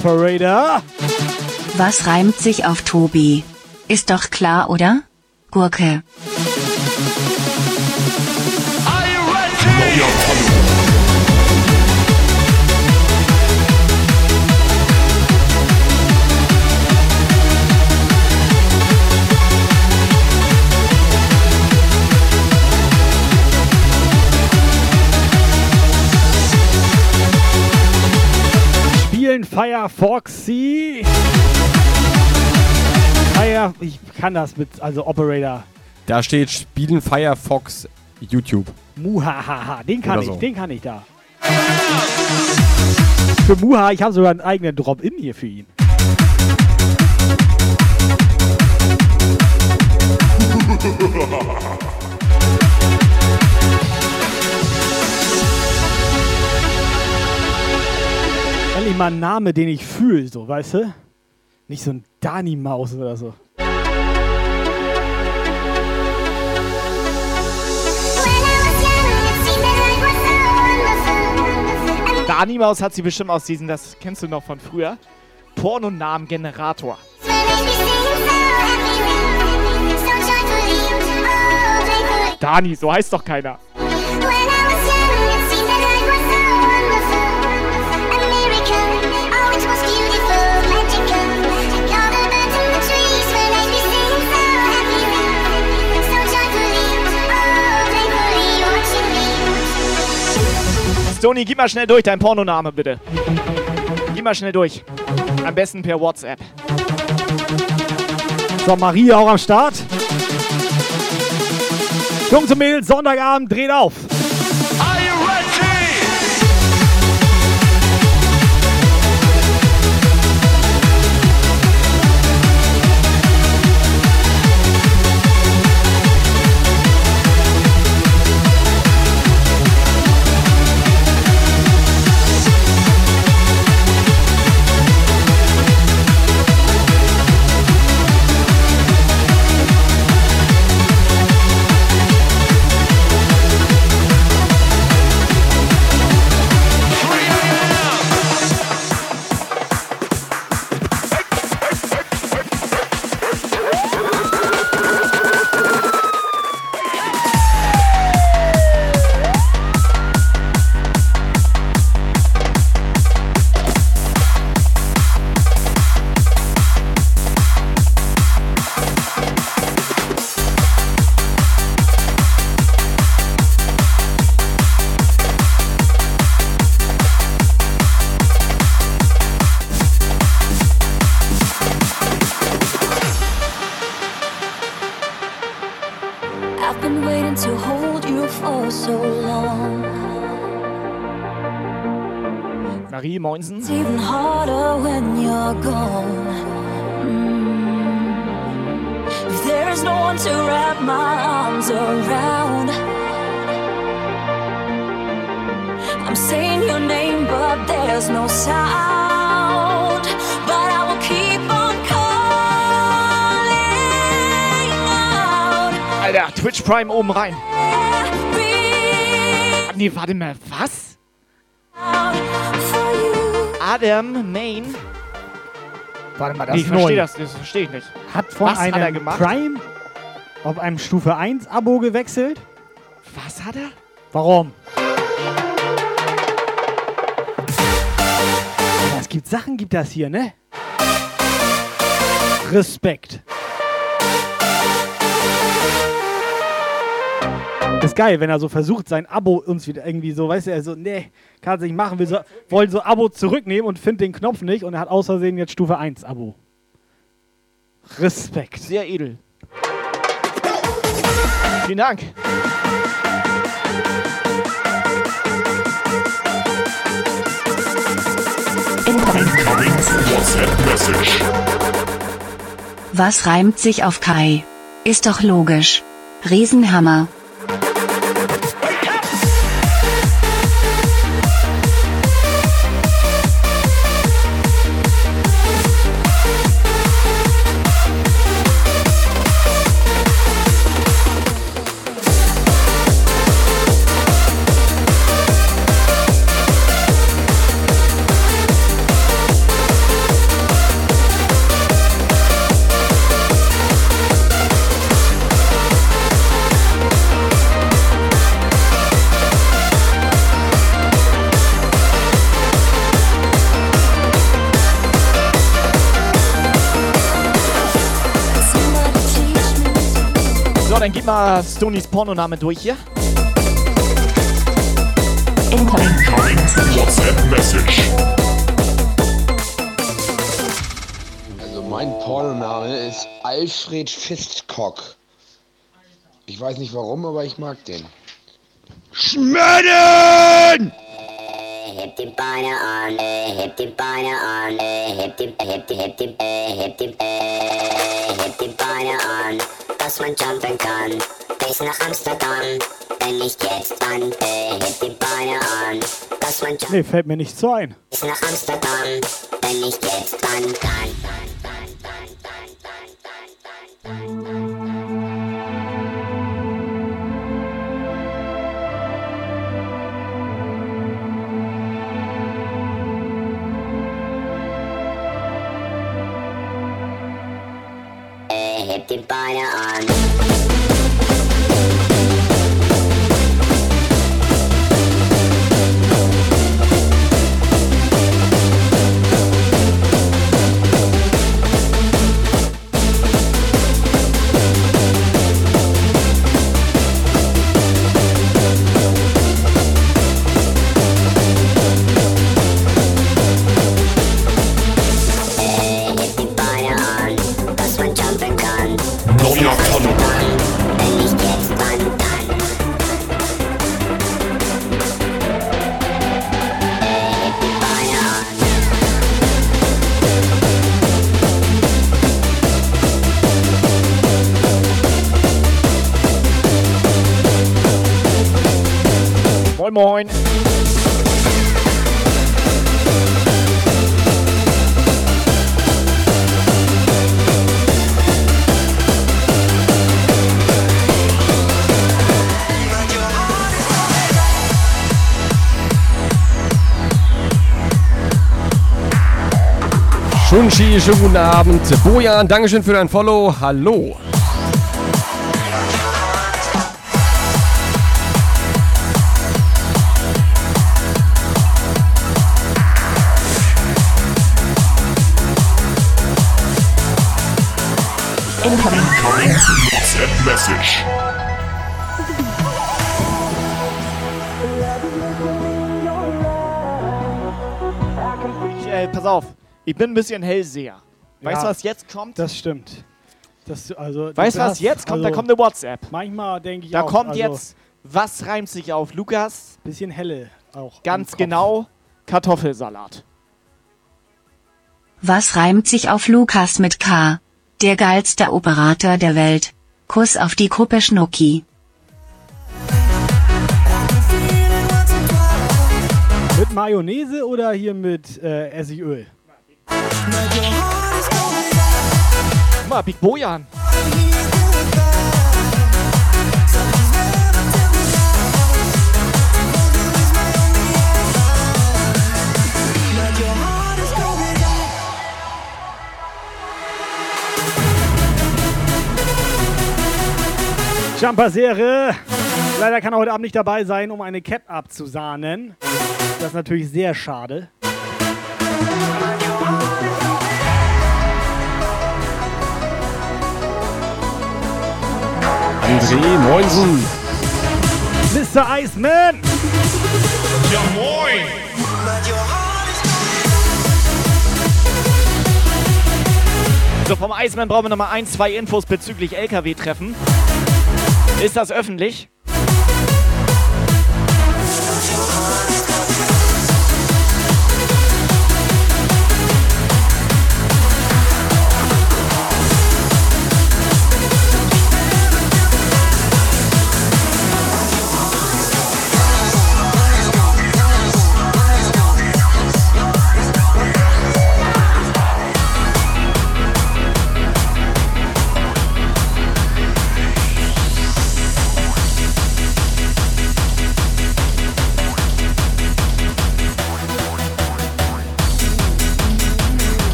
Operator. Was reimt sich auf Tobi? Ist doch klar, oder? Gurke. Firefoxy. Fire, ich kann das mit, also Operator. Da steht Spielen Firefox YouTube. Muhahaha, den kann Oder ich, so. den kann ich da. Für Muha, ich habe sogar einen eigenen Drop-In hier für ihn. Endlich mal ein Name, den ich fühle, so, weißt du? Nicht so ein Dani-Maus oder so. Dani Maus hat sie bestimmt aus diesen, das kennst du noch von früher, Pornonamen-Generator. Dani, so heißt doch keiner. Stony, gib mal schnell durch, dein Pornoname bitte. Gib mal schnell durch. Am besten per WhatsApp. So, Maria auch am Start. Jungs und Mädels, Sonntagabend, dreht auf. Prime oben rein. Nee, warte mal, was? Adam Main. Warte mal, das Nee, ist ich verstehe neu. das, das verstehe ich nicht. Hat von Was hat einem er gemacht? Prime auf einem Stufe 1 Abo gewechselt. Was hat er? Warum? Es gibt Sachen, gibt das hier, ne? Respekt. Ist geil, wenn er so versucht, sein Abo uns wieder irgendwie so, weißt du, er so, nee, kann es nicht machen, will so, wollen so Abo zurücknehmen und findet den Knopf nicht und er hat aus Versehen jetzt Stufe 1 Abo. Respekt. Sehr edel. Vielen Dank. Was reimt sich auf Kai? Ist doch logisch. Riesenhammer. Mal Stonys Pornoname durch hier. Also mein Pornoname ist Alfred Fistcock. Ich weiß nicht warum, aber ich mag den. Schmöden! Heb die Beine an, heb die Beine an, heb die, heb die, heb die, heb die, heb die Beine an, dass man jumpen kann. Bis nach Amsterdam, wenn nicht jetzt, dann heb die Beine an, dass man jumpen Nee, fällt mir nicht so ein. Bis nach Amsterdam, wenn nicht jetzt, dann, dann. Heb die Beine an. Moin, moin. Shunshi, schönen guten Abend. Bojan, Dankeschön für dein Follow. Hallo. WhatsApp-Message. Äh, pass auf. Ich bin ein bisschen Hellseher. Weißt du, Ja. was jetzt kommt? Das stimmt. Das, also, Weißt du was? Jetzt kommt, da also, kommt eine WhatsApp. Manchmal denke ich Da auch. kommt also, jetzt, was reimt sich auf Lukas? Bisschen helle auch. Ganz genau, Kartoffelsalat. Was reimt sich auf Lukas mit K? Der geilste Operator der Welt. Kuss auf die Kuppe Schnucki. Mit Mayonnaise oder hier mit äh, Essigöl? Guck mal, Big Bojan. Jumper-Serie. Leider kann er heute Abend nicht dabei sein, um eine Cap abzusahnen. Das ist natürlich sehr schade. André Moinsen. Mr. Iceman! Ja moin! So, vom Eismann brauchen wir nochmal ein, zwei Infos bezüglich LKW-Treffen. Ist das öffentlich?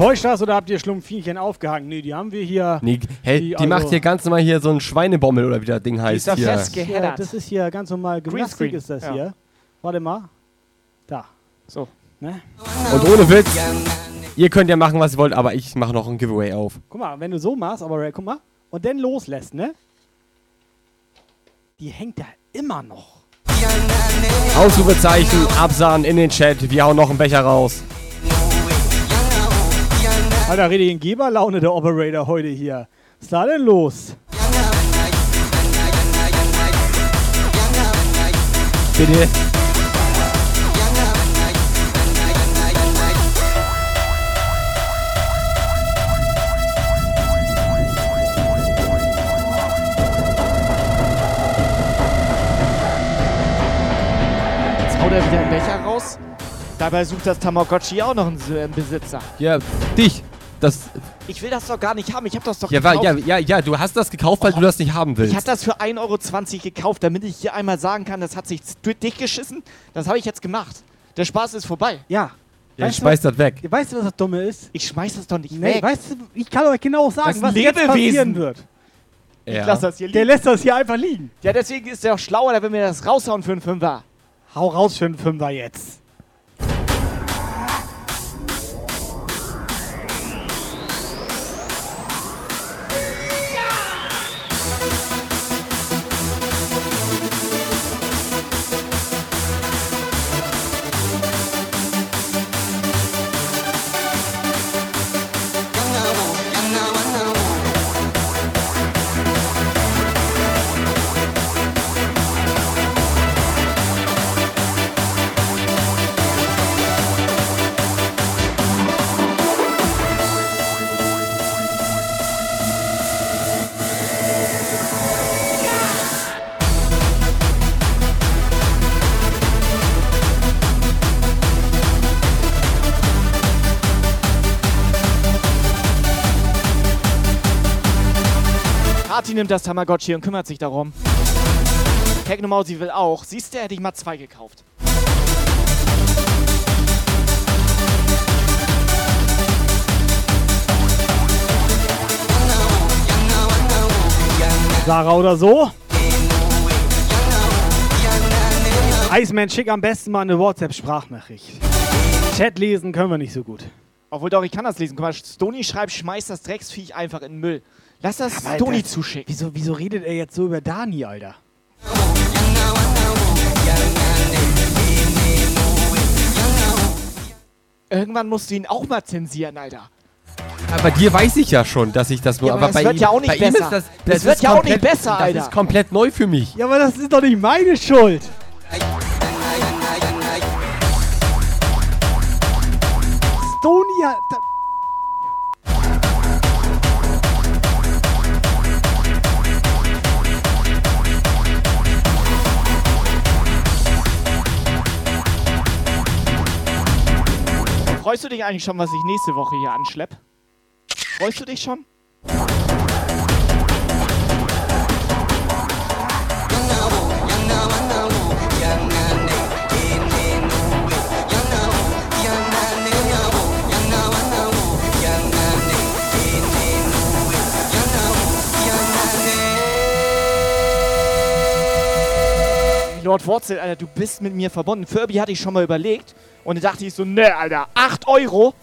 Täuscht das oder habt ihr Schlumpfinchen aufgehangen? Nee, die haben wir hier. Nee, hey, die, also- macht hier ganz normal hier so ein Schweinebommel oder wie das Ding heißt. da hier. fest ge- Ja, geheddert. das ist hier ganz normal Gymnastik ist das ja. hier. Warte mal. Da. So. Ne? Und ohne Witz, ihr könnt ja machen, was ihr wollt, aber ich mache noch ein Giveaway auf. Guck mal, wenn du so machst, aber Ray, guck mal, und dann loslässt, ne? Die hängt da immer noch. Ausrufezeichen, Absahn in den Chat. Wir hauen noch einen Becher raus. Alter, rede ich in Geberlaune, der Operator heute hier. Was ist da denn los? Bitte. Jetzt haut er wieder einen Becher raus. Dabei sucht das Tamagotchi auch noch einen Besitzer. Ja, dich. Das. Ich will das doch gar nicht haben. Ich habe das doch Ja, gekauft. ja, ja, ja, du hast das gekauft, weil du das nicht haben Ich willst. habe das für 1,20 Euro gekauft, damit ich hier einmal sagen kann, das hat sich durch dich geschissen. Das habe ich jetzt gemacht. Der Spaß ist vorbei. Ja. Ja, ich Weißt schmeiß das weg. Weißt du, was das Dumme ist? Ich schmeiß das doch nicht Nee, weg. weißt du, ich kann euch genau sagen, Das was ein jetzt Lebewesen. passieren wird. Ich Ja. lass das hier Der lässt das hier einfach liegen. Ja, deswegen ist der auch schlauer, der will mir das raushauen für einen Fünfer. Hau raus für einen Fünfer jetzt. Nimmt das Tamagotchi und kümmert sich darum. Technomausi will auch. Siehst du, hätte ich mal zwei gekauft. Sarah oder so. Iceman, schick am besten mal eine WhatsApp-Sprachnachricht. Chat lesen können wir nicht so gut. Obwohl doch, ich kann das lesen. Guck mal, Stony schreibt, schmeiß das Drecksviech einfach in den Müll. Lass das Aber Stony das- zuschicken. Wieso, wieso redet er jetzt so über Dani, Alter? Irgendwann musst du ihn auch mal zensieren, Alter. Aber bei dir weiß ich ja schon, dass ich das nur. Ja, aber aber das bei wird ihm, ja auch nicht bei ihm besser. ist das. Das das wird ist ja auch nicht komplett- besser, Alter. Das ist komplett neu für mich. Ja, aber das ist doch nicht meine Schuld. Estonia. Freust du dich eigentlich schon, was ich nächste Woche hier anschlepp? Freust du dich schon? Lord Wurzel, Alter, du bist mit mir verbunden. Furby hatte ich schon mal überlegt und da dachte ich so, ne, Alter, 8 Euro?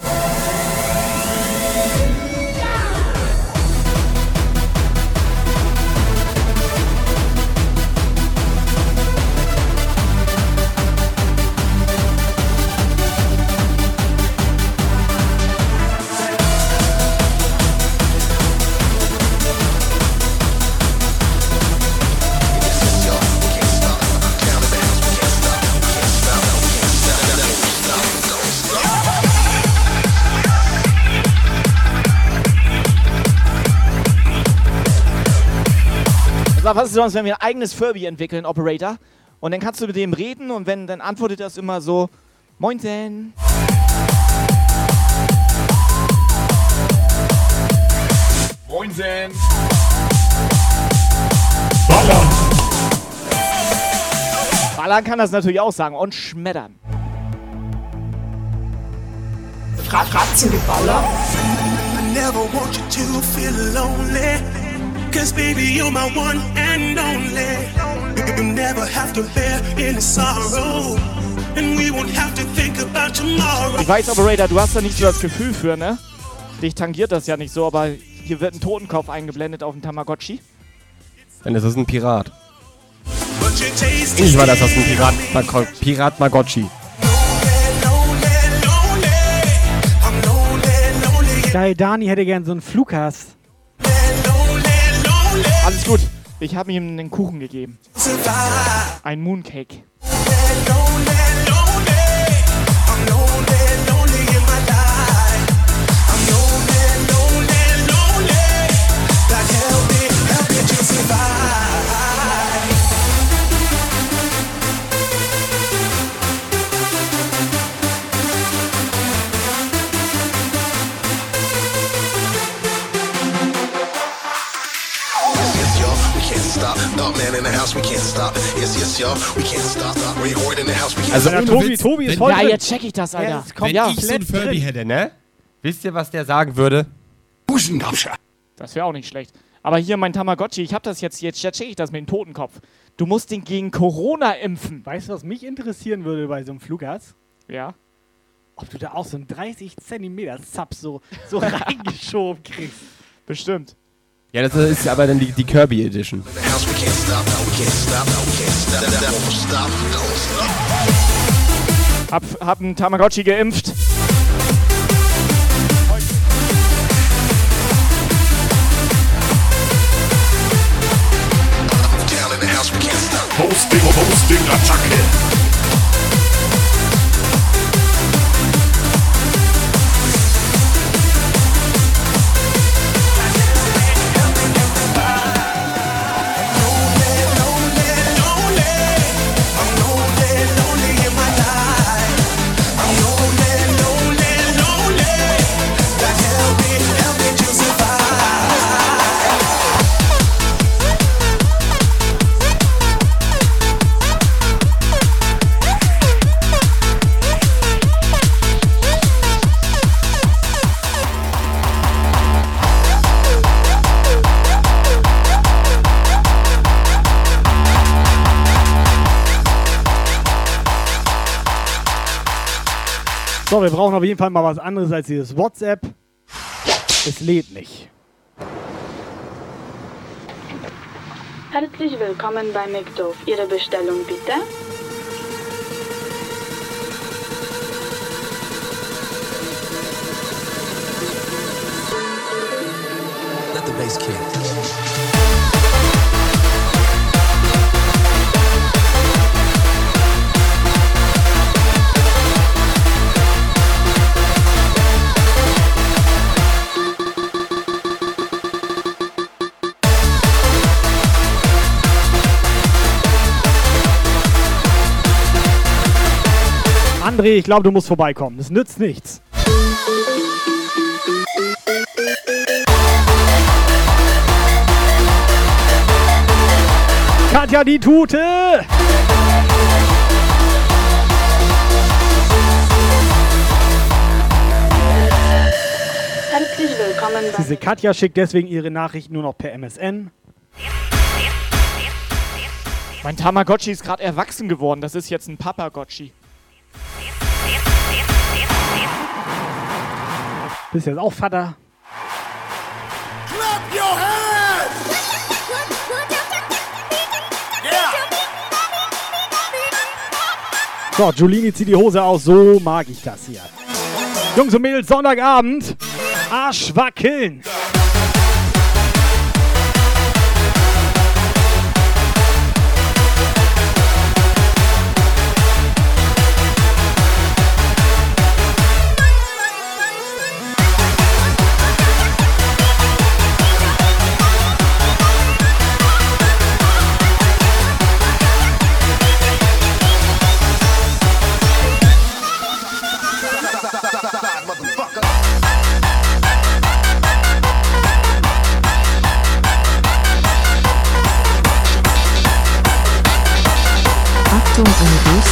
Was ist sonst, wenn wir ein eigenes Furby entwickeln, Operator? Und dann kannst du mit dem reden und wenn, dann antwortet das immer so, Moinsen. Moinsen. Ballern kann das natürlich auch sagen und schmettern. Fratzengeballer. I never want you to feel lonely. Cause baby, you're my one and only. You never have to bear any sorrow. And we won't have to think about tomorrow. Ich weiß, Operator, du hast da nicht so das Gefühl für, ne? Dich tangiert das ja nicht so, aber hier wird ein Totenkopf eingeblendet auf dem Tamagotchi. Dann ist es ein Pirat. Ich war das aus dem Pirat, Pirat Magotchi. Geil, Dani hätte gern so einen Flughast. Alles gut. Ich habe ihm einen Kuchen gegeben. Ein Mooncake. Yes, Also ohne Tobi, Tobi ist voll Ja, jetzt check ich das, Alter. Jetzt kommt Wenn ja, ich so ein komplett Furby hätte, ne? Wisst ihr, was der sagen würde? Das wäre auch nicht schlecht. Aber hier mein Tamagotchi, ich habe das jetzt, jetzt check ich das mit dem Totenkopf. Du musst den gegen Corona impfen. Weißt du, was mich interessieren würde bei so einem Flughast? Ja. Ob du da auch so einen 30 Zentimeter Zap so, so reingeschoben kriegst. Bestimmt. Ja, das ist aber dann die, die Kirby Edition. The house, we can't stop. No, we can't stop. No, we can't stop. Don't stop. Don't stop. Hab, hab einen Tamagotchi geimpft. Hosting, Hosting, Attacke. So, wir brauchen auf jeden Fall mal was anderes als dieses WhatsApp. Es lädt nicht. Herzlich willkommen bei McDoof. Ihre Bestellung bitte. Let the base kick. André, ich glaube, du musst vorbeikommen. Das nützt nichts. Katja, die Tute! Herzlich willkommen Diese Katja schickt deswegen ihre Nachrichten nur noch per MSN. Mein Tamagotchi ist gerade erwachsen geworden. Das ist jetzt ein Papagotchi. Bist jetzt auch Vater. Clap your hands! So, Giulini zieht die Hose aus. So mag ich das hier. Jungs und Mädels, Sonntagabend. Arsch wackeln.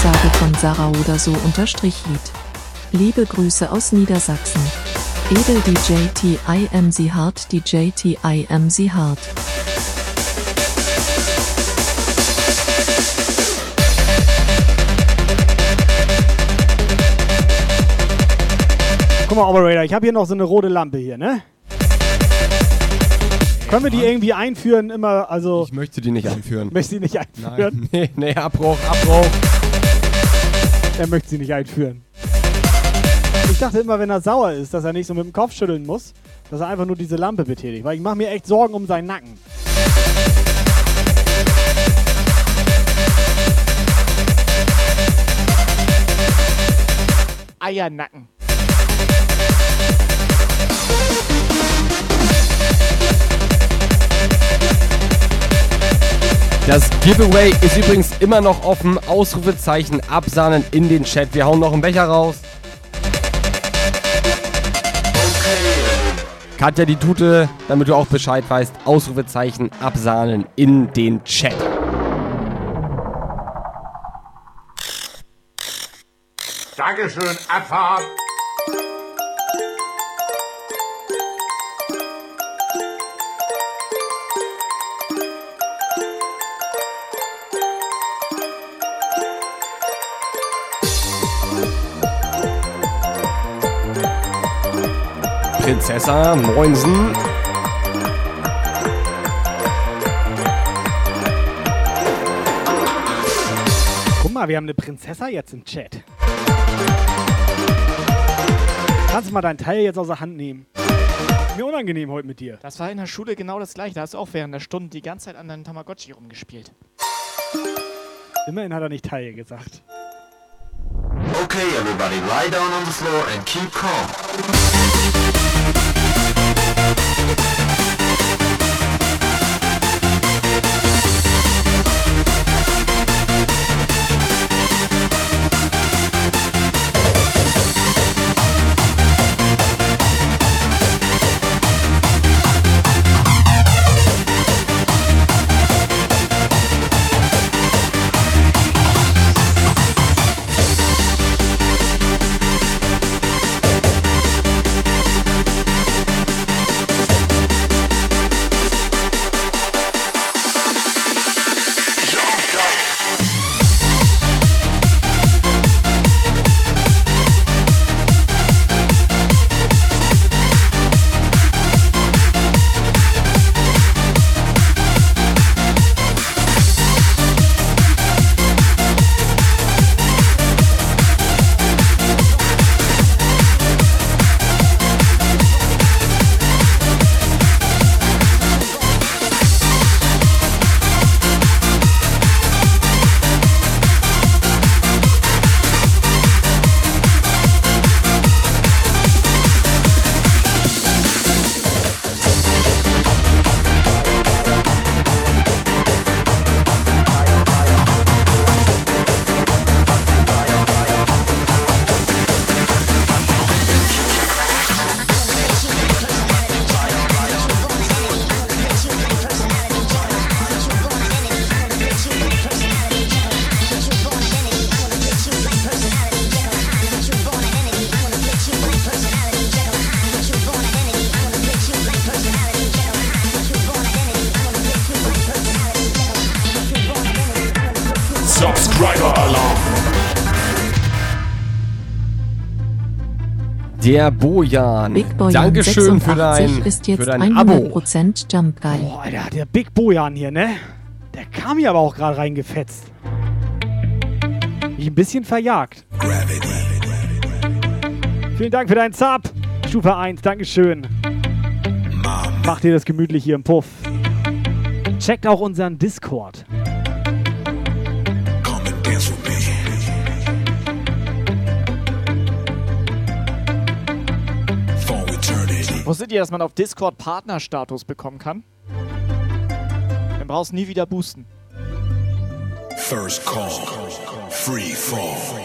Durchsage von Sarah oder so unterstrich Lied. Liebe Grüße aus Niedersachsen. Edel DJ TIMC Hard DJ TIMC Hard. Guck mal, Operator, ich habe hier noch so eine rote Lampe hier, ne? Können wir die irgendwie einführen? Immer, also. Ich möchte die nicht einführen. Möchte sie nicht einführen? Nein, nee, nee, Abbruch, Abbruch. Er möchte sie nicht einführen. Ich dachte immer, wenn er sauer ist, dass er nicht so mit dem Kopf schütteln muss, dass er einfach nur diese Lampe betätigt. Weil ich mache mir echt Sorgen um seinen Nacken. Eiernacken. Das Giveaway ist übrigens immer noch offen. Ausrufezeichen absahnen in den Chat. Wir hauen noch einen Becher raus. Katja die Tute, damit du auch Bescheid weißt. Ausrufezeichen absahnen in den Chat. Dankeschön, Abfahrt. Prinzessa Moinsen. Guck mal, wir haben eine Prinzessa jetzt im Chat. Kannst du mal dein Teil jetzt aus der Hand nehmen? Mir unangenehm heute mit dir. Das war in der Schule genau das gleiche. Da hast du auch während der Stunde die ganze Zeit an deinem Tamagotchi rumgespielt. Immerhin hat er nicht Teil gesagt. Okay, everybody, lie down on the floor and keep calm. Der Bojan. Big Boyan Dankeschön für 86 dein, ist jetzt für dein Abo. 100% Jump Guy. Boah, Alter, der Big Bojan hier, ne? Der kam hier aber auch gerade reingefetzt. Mich ein bisschen verjagt. Vielen Dank für deinen Zap. Stufe 1, Dankeschön. Macht ihr das gemütlich hier im Puff. Checkt auch unseren Discord. Wusstet ihr, dass man auf Discord Partnerstatus bekommen kann? Dann brauchst nie wieder boosten. First call. Free fall.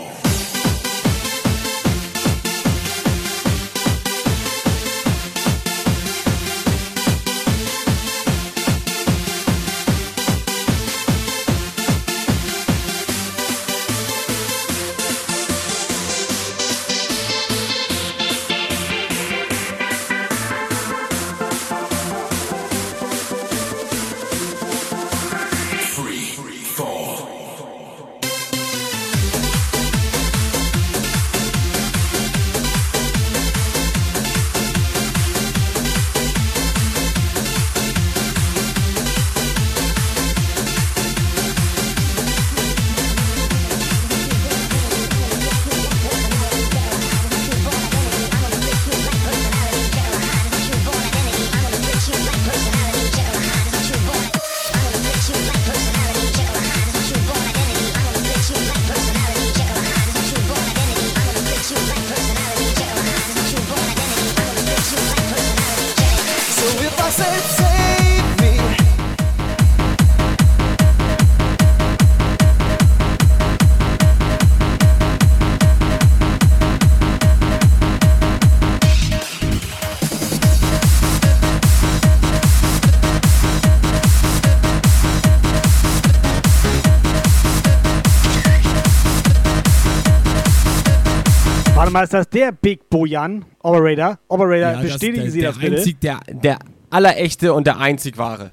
Warte mal, ist das der Big Bojan? Operator? Operator, Ja, das- bestätigen der, Sie das der bitte. Einzig, der, der allerechte und der einzig wahre.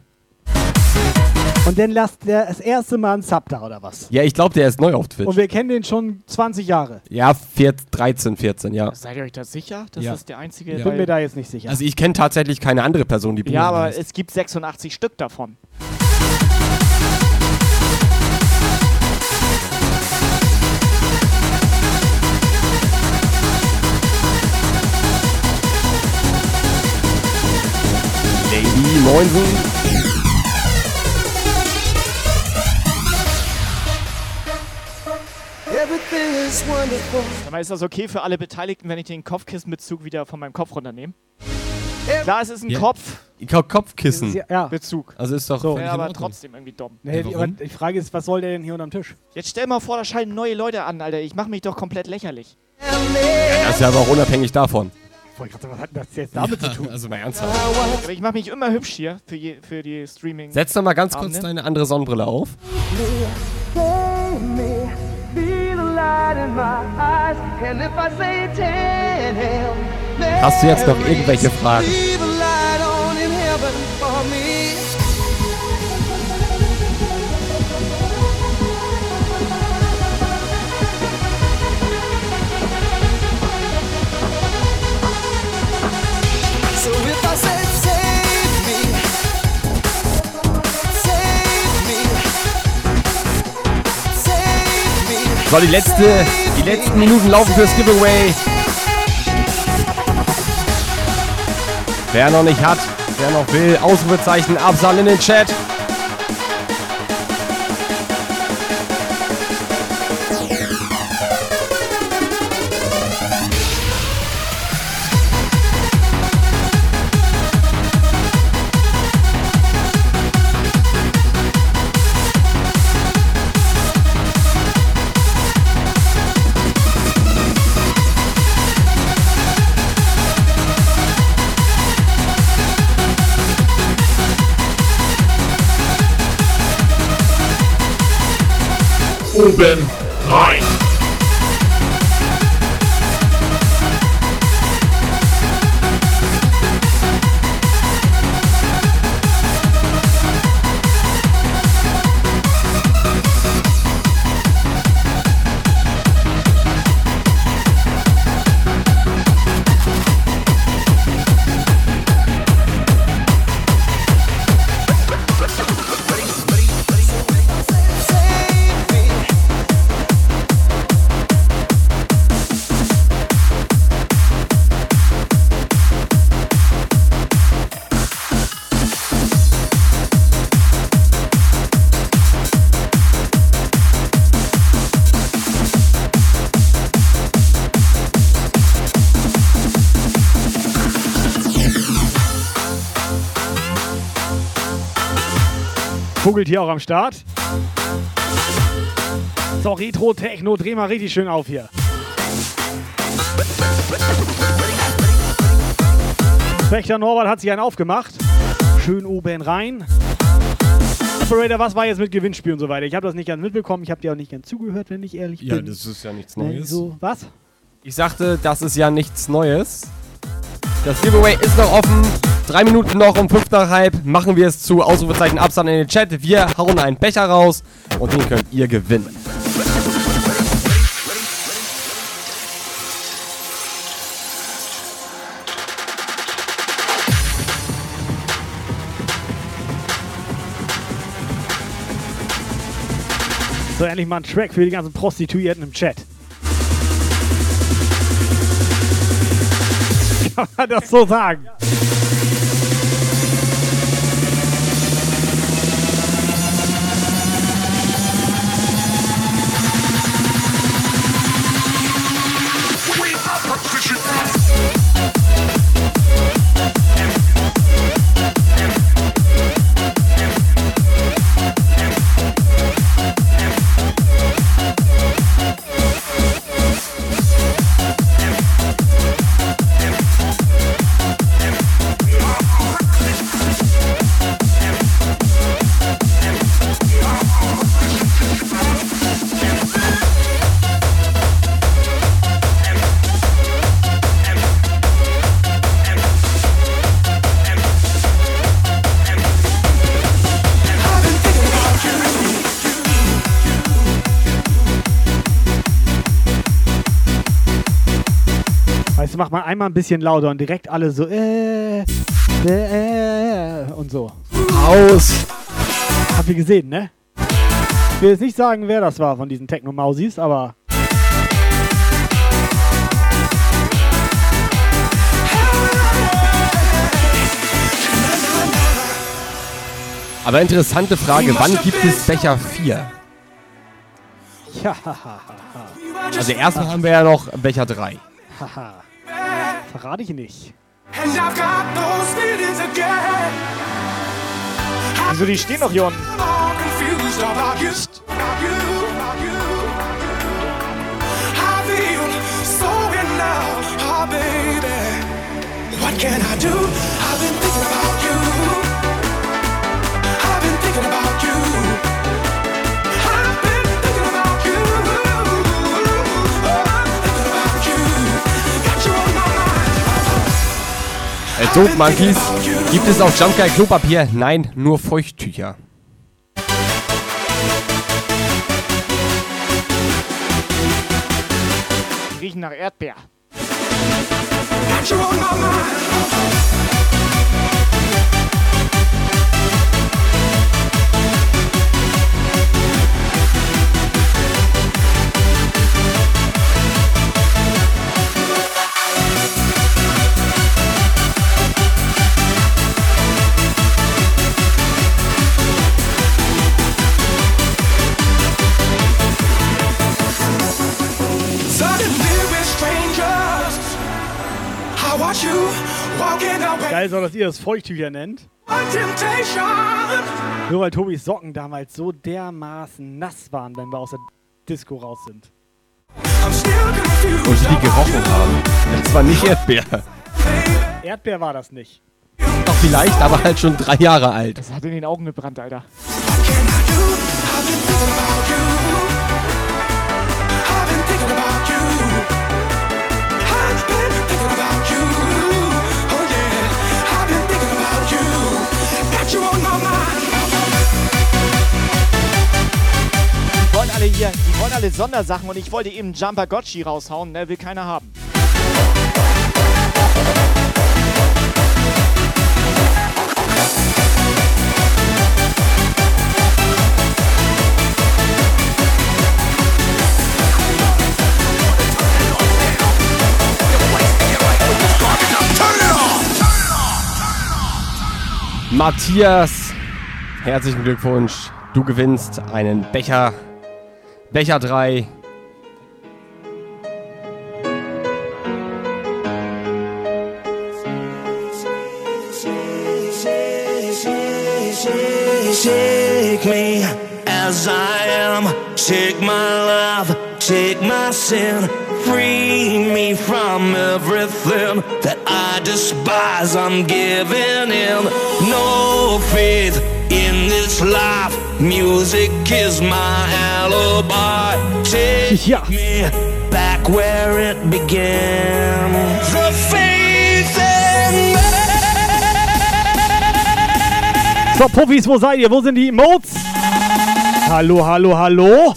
Und dann lasst der das erste Mal einen Sub da, oder was? Ja, ich glaube, der ist neu auf Twitch. Und wir kennen den schon 20 Jahre. Ja, 14, 13, 14, ja. Seid ihr euch da sicher, dass Ja. das der einzige Ich ist? bin mir da jetzt nicht sicher. Also ich kenne tatsächlich keine andere Person, die Ja, Bojan aber heißt. es gibt 86 Stück davon. Moinsen. everything is wonderful. Sag mal, ist das okay für alle Beteiligten, wenn ich den Kopfkissenbezug wieder von meinem Kopf runternehme? Klar, es ist ein Ja. Kopf. Ko- Kopfkissen. Ja, ja. Bezug. Also ist doch So. völlig Ja, in aber Ordnung. trotzdem irgendwie dumm. Nee, Ja, die, warum? die Frage ist, was soll der denn hier unterm Tisch? Jetzt stell mal vor, da scheinen neue Leute an, Alter. Ich mach mich doch komplett lächerlich. Das ist ja aber auch unabhängig davon. Wollte gerade sagen, Was hat das jetzt damit zu tun? Also mal ernsthaft. Aber ich mach mich immer hübsch hier für, je, für die Streaming. Setz doch mal ganz kurz Abende. deine andere Sonnenbrille auf. Hast du jetzt noch irgendwelche Fragen? So, die letzte, die letzten Minuten laufen fürs Giveaway. Wer noch nicht hat, wer noch will, Ausrufezeichen, Absal in den Chat. Oben rein. Vogeltier auch am Start. So, Retro Techno, dreh mal richtig schön auf hier. Wächter Norbert hat sich einen aufgemacht. Schön oben rein. Operator, was war jetzt mit Gewinnspiel und so weiter? Ich habe das nicht ganz mitbekommen. Ich habe dir auch nicht ganz zugehört, wenn ich ehrlich Ja, bin. das ist ja nichts Ne, Neues. So, was? Ich sagte, das ist ja nichts Neues. Das Giveaway ist noch offen. Drei Minuten noch um fünf nach halb machen wir es zu Ausrufezeichen Abstand in den Chat. Wir hauen einen Becher raus und den könnt ihr gewinnen. So, endlich mal ein Track für die ganzen Prostituierten im Chat. Kann man einmal ein bisschen lauter und direkt alle so äh, äh, äh und so. Aus! Habt ihr gesehen, ne? Ich will jetzt nicht sagen, wer das war von diesen Techno-Mausis, aber Aber interessante Frage, wann gibt es Becher 4? ja, Also erstmal haben wir ja noch Becher 3. Verrate ich nicht. Wieso, die stehen in love, oh. What can I do? I've been thinking about you. Äh, Dope Monkeys, gibt es auf Jumpguy Klopapier? Nein, nur Feuchttücher. Die riechen nach Erdbeer. Away. Geil soll, dass ihr das Feuchttücher nennt. Nur weil Tobis Socken damals so dermaßen nass waren, wenn wir aus der Disco raus sind. Und die gerochen haben. Das war nicht Erdbeer. Erdbeer war das nicht. Doch vielleicht, aber halt schon drei Jahre alt. Das hat in den Augen gebrannt, Alter. Die wollen alle hier, die wollen alle Sondersachen und ich wollte eben Jumper Gotchi raushauen, ne? Will keiner haben. Matthias, herzlichen Glückwunsch. Du gewinnst einen Becher. Becher 3. Shake as I am. Take my love, take my sin. Free me from everything that I despise. I'm giving in. No faith in this life. Music is my alibi. Take me back where it began. The faith in me. So, Puffis, wo seid ihr? Wo sind die Emotes? Hallo, hallo, hallo?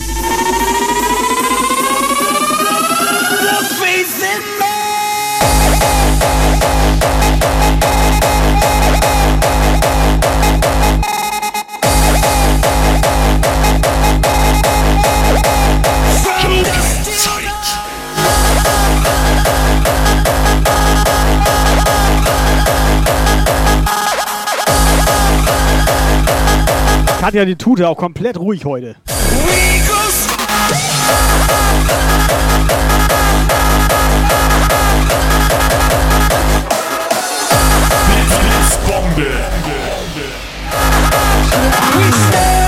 Katja, die Tute auch komplett ruhig heute. We stand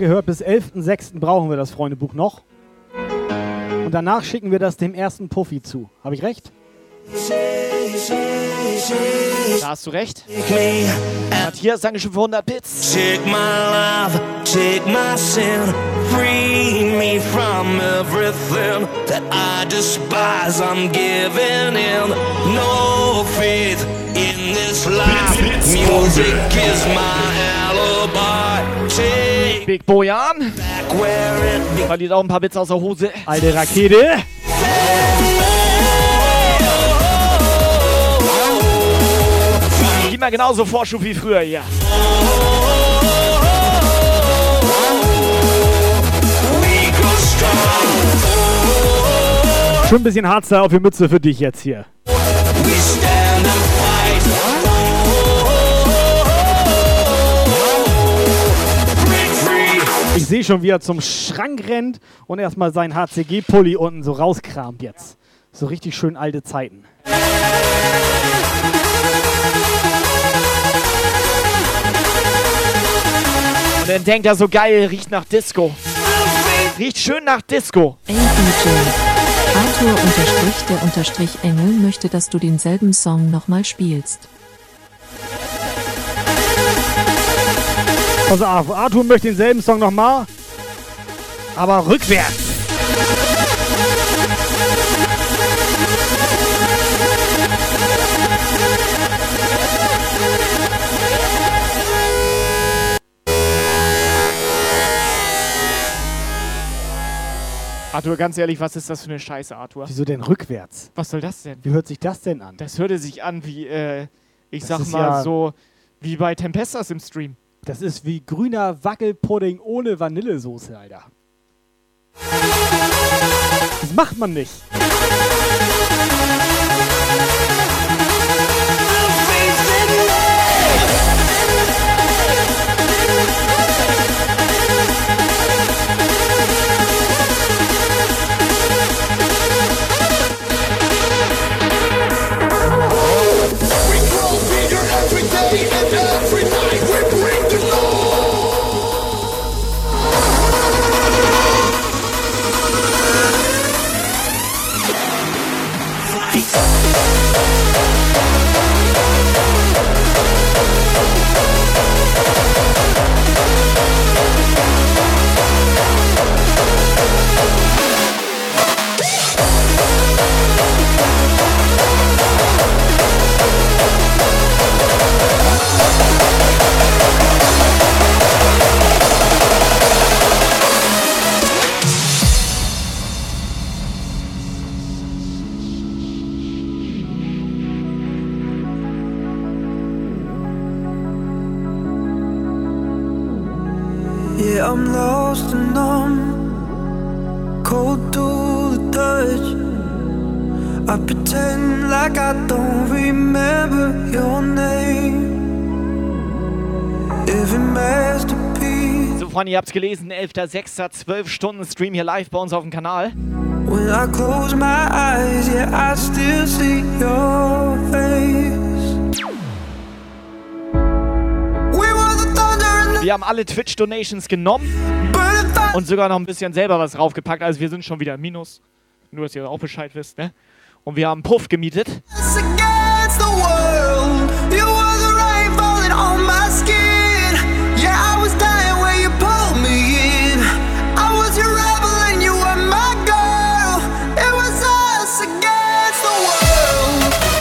gehört, bis 11.06. brauchen wir das Freundebuch noch. Und danach schicken wir das dem ersten Puffy zu. Habe ich recht? Da hast du recht. Matthias, Dankeschön für 100 Bits. Take my love, take my sin, free me from everything that I despise. I'm giving in. No faith in this life. Music is my alibi. Take Big Bojan. Verliert auch ein paar Bits aus der Hose. Alte Rakete. Immer genauso Vorschub wie früher hier. Schon ein bisschen Hardstyle auf die Mütze für dich jetzt hier. Ich sehe schon, wie er zum Schrank rennt und erstmal seinen HCG-Pulli unten so rauskramt jetzt. So richtig schön alte Zeiten. Und dann denkt er so geil, riecht nach Disco. Riecht schön nach Disco. Ey. Arthur unterstrich der unterstrich Engel möchte, dass du denselben Song nochmal spielst. Also Arthur möchte denselben Song nochmal, aber rückwärts. Arthur, ganz ehrlich, was ist das für eine Scheiße, Arthur? Wieso denn rückwärts? Was soll das denn? Wie hört sich das denn an? Das hörte sich an wie, äh, ich Das sag mal ja- so, wie bei Tempestas im Stream. Das ist wie grüner Wackelpudding ohne Vanillesoße, Alter. Das macht man nicht. Freunde, ihr habt's gelesen. 11.06. 12 Stunden Stream hier live bei uns auf dem Kanal. When I close my eyes, yeah, I still see your face. Wir haben alle Twitch-Donations genommen und sogar noch ein bisschen selber was draufgepackt. Also wir sind schon wieder im Minus. Nur, dass ihr auch Bescheid wisst, ne? Und wir haben Puff gemietet.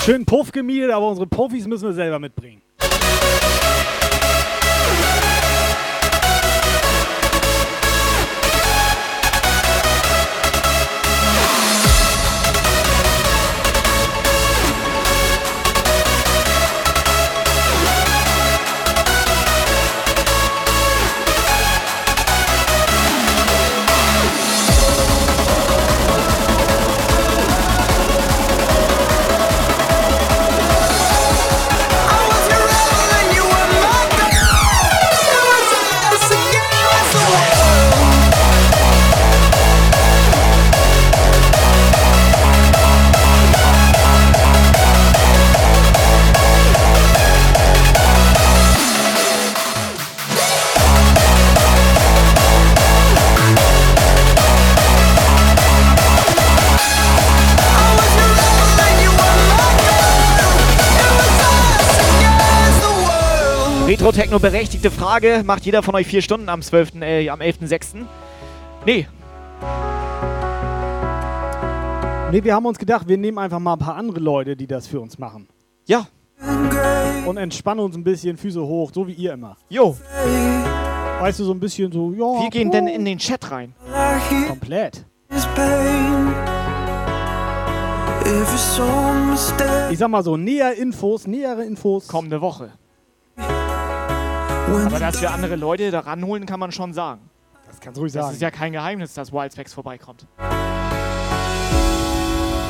World. Schön Puff gemietet, aber unsere Profis müssen wir selber mitbringen. Retro-Techno berechtigte Frage. Macht jeder von euch vier Stunden am 12., äh, am 11.06.? Nee. Nee, wir haben uns gedacht, wir nehmen einfach mal ein paar andere Leute, die das für uns machen. Ja. Und entspannen uns ein bisschen, Füße hoch, so wie ihr immer. Jo. Weißt du, so ein bisschen so, ja. Wir gehen denn in den Chat rein. Komplett. Ich sag mal so, näher Infos, nähere Infos. Kommende Woche. Aber dass wir andere Leute da ranholen, kann man schon sagen. Das kannst du ruhig Das sagen. ist ja kein Geheimnis, dass Wildspecs vorbeikommt.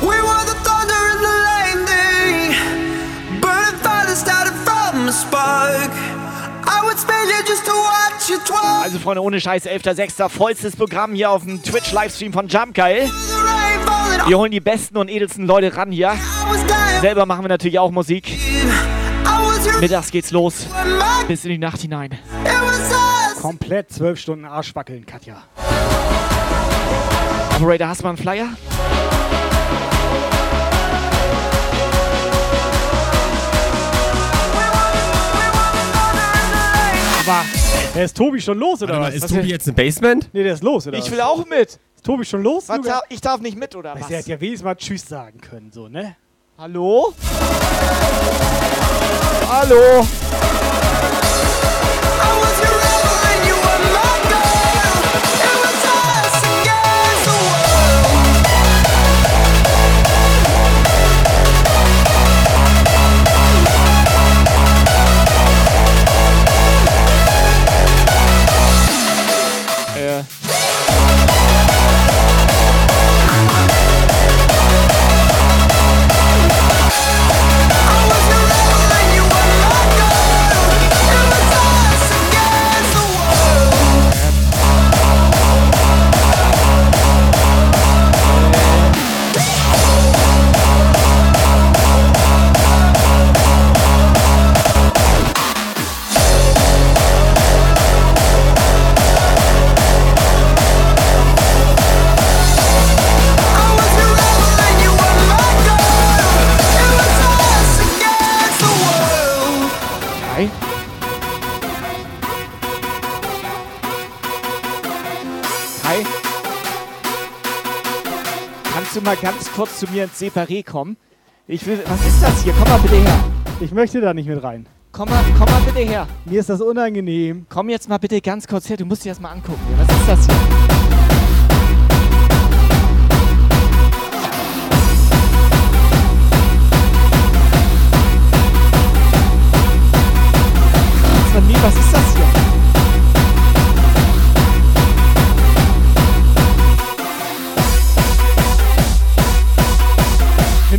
We were the thunder and the lightning. Burning fire started from a spark. I would spend it just to watch you twice. Also Freunde, ohne Scheiß, 11.06. vollstes Programm hier auf dem Twitch-Livestream von Jumpgeil. Wir holen die besten und edelsten Leute ran hier. Selber machen wir natürlich auch Musik. Mittags geht's los. Bis in die Nacht hinein. Komplett zwölf Stunden Arsch wackeln, Katja. Operator, hast du mal einen Flyer? Aber, der ist Tobi schon los, oder was? ist Was Tobi jetzt im Basement? Nee, der ist los, oder Ich was? will auch mit. Ist Tobi schon los? Was darf, ich darf nicht mit, oder was? du, Er hätte ja wenigstens mal Tschüss sagen können, so, ne? Hallo? Hallo? Du mal ganz kurz zu mir ins Separé kommen? Ich will. Was ist das hier? Komm mal bitte her. Ich möchte da nicht mit rein. Komm mal, komm mal bitte her. Mir ist das unangenehm. Komm jetzt mal bitte ganz kurz her. Du musst dir das mal angucken. Was ist das hier? Was ist das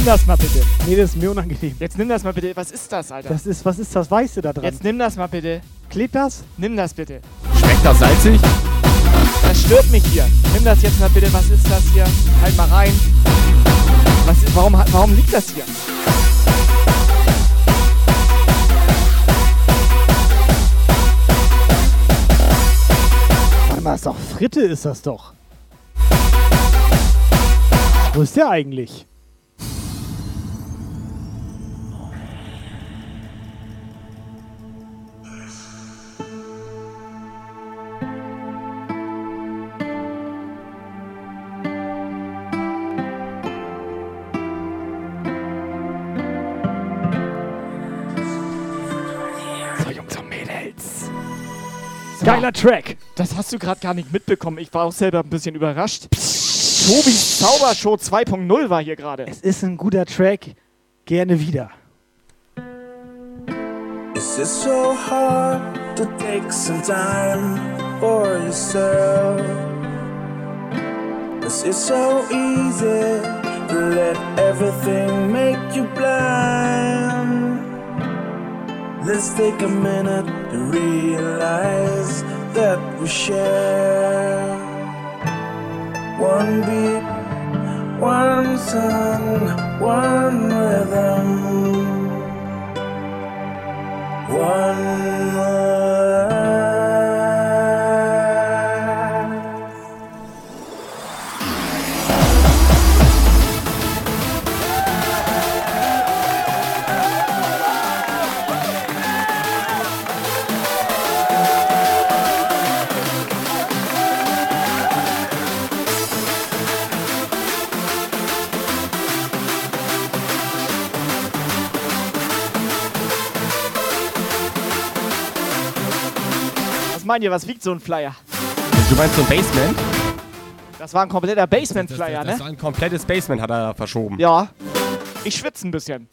Nimm das mal bitte. Nee, das ist mir unangenehm. Jetzt nimm das mal bitte. Was ist das, Alter? Das ist, was ist das Weiße da dran? Jetzt nimm das mal bitte. Klebt das? Nimm das bitte. Schmeckt das salzig? Das stört mich hier. Nimm das jetzt mal bitte. Was ist das hier? Halt mal rein. Was ist, warum, warum liegt das hier? Warte mal, ist doch Fritte ist das doch. Wo ist der eigentlich? Geiler Track. Das hast du gerade gar nicht mitbekommen. Ich war auch selber ein bisschen überrascht. Tobis Zaubershow 2.0 war hier gerade. Es ist ein guter Track. Gerne wieder. Is it so hard to take some time for yourself? Is it so easy to let everything make you blind? Let's take a minute to realize that we share one beat, one song, one rhythm. One life. Meint ihr, was wiegt so ein Flyer? Du meinst so ein Basement? Das war ein kompletter Basement-Flyer, Das ne? war ein komplettes Basement, hat er verschoben. Ja. Ich schwitze ein bisschen.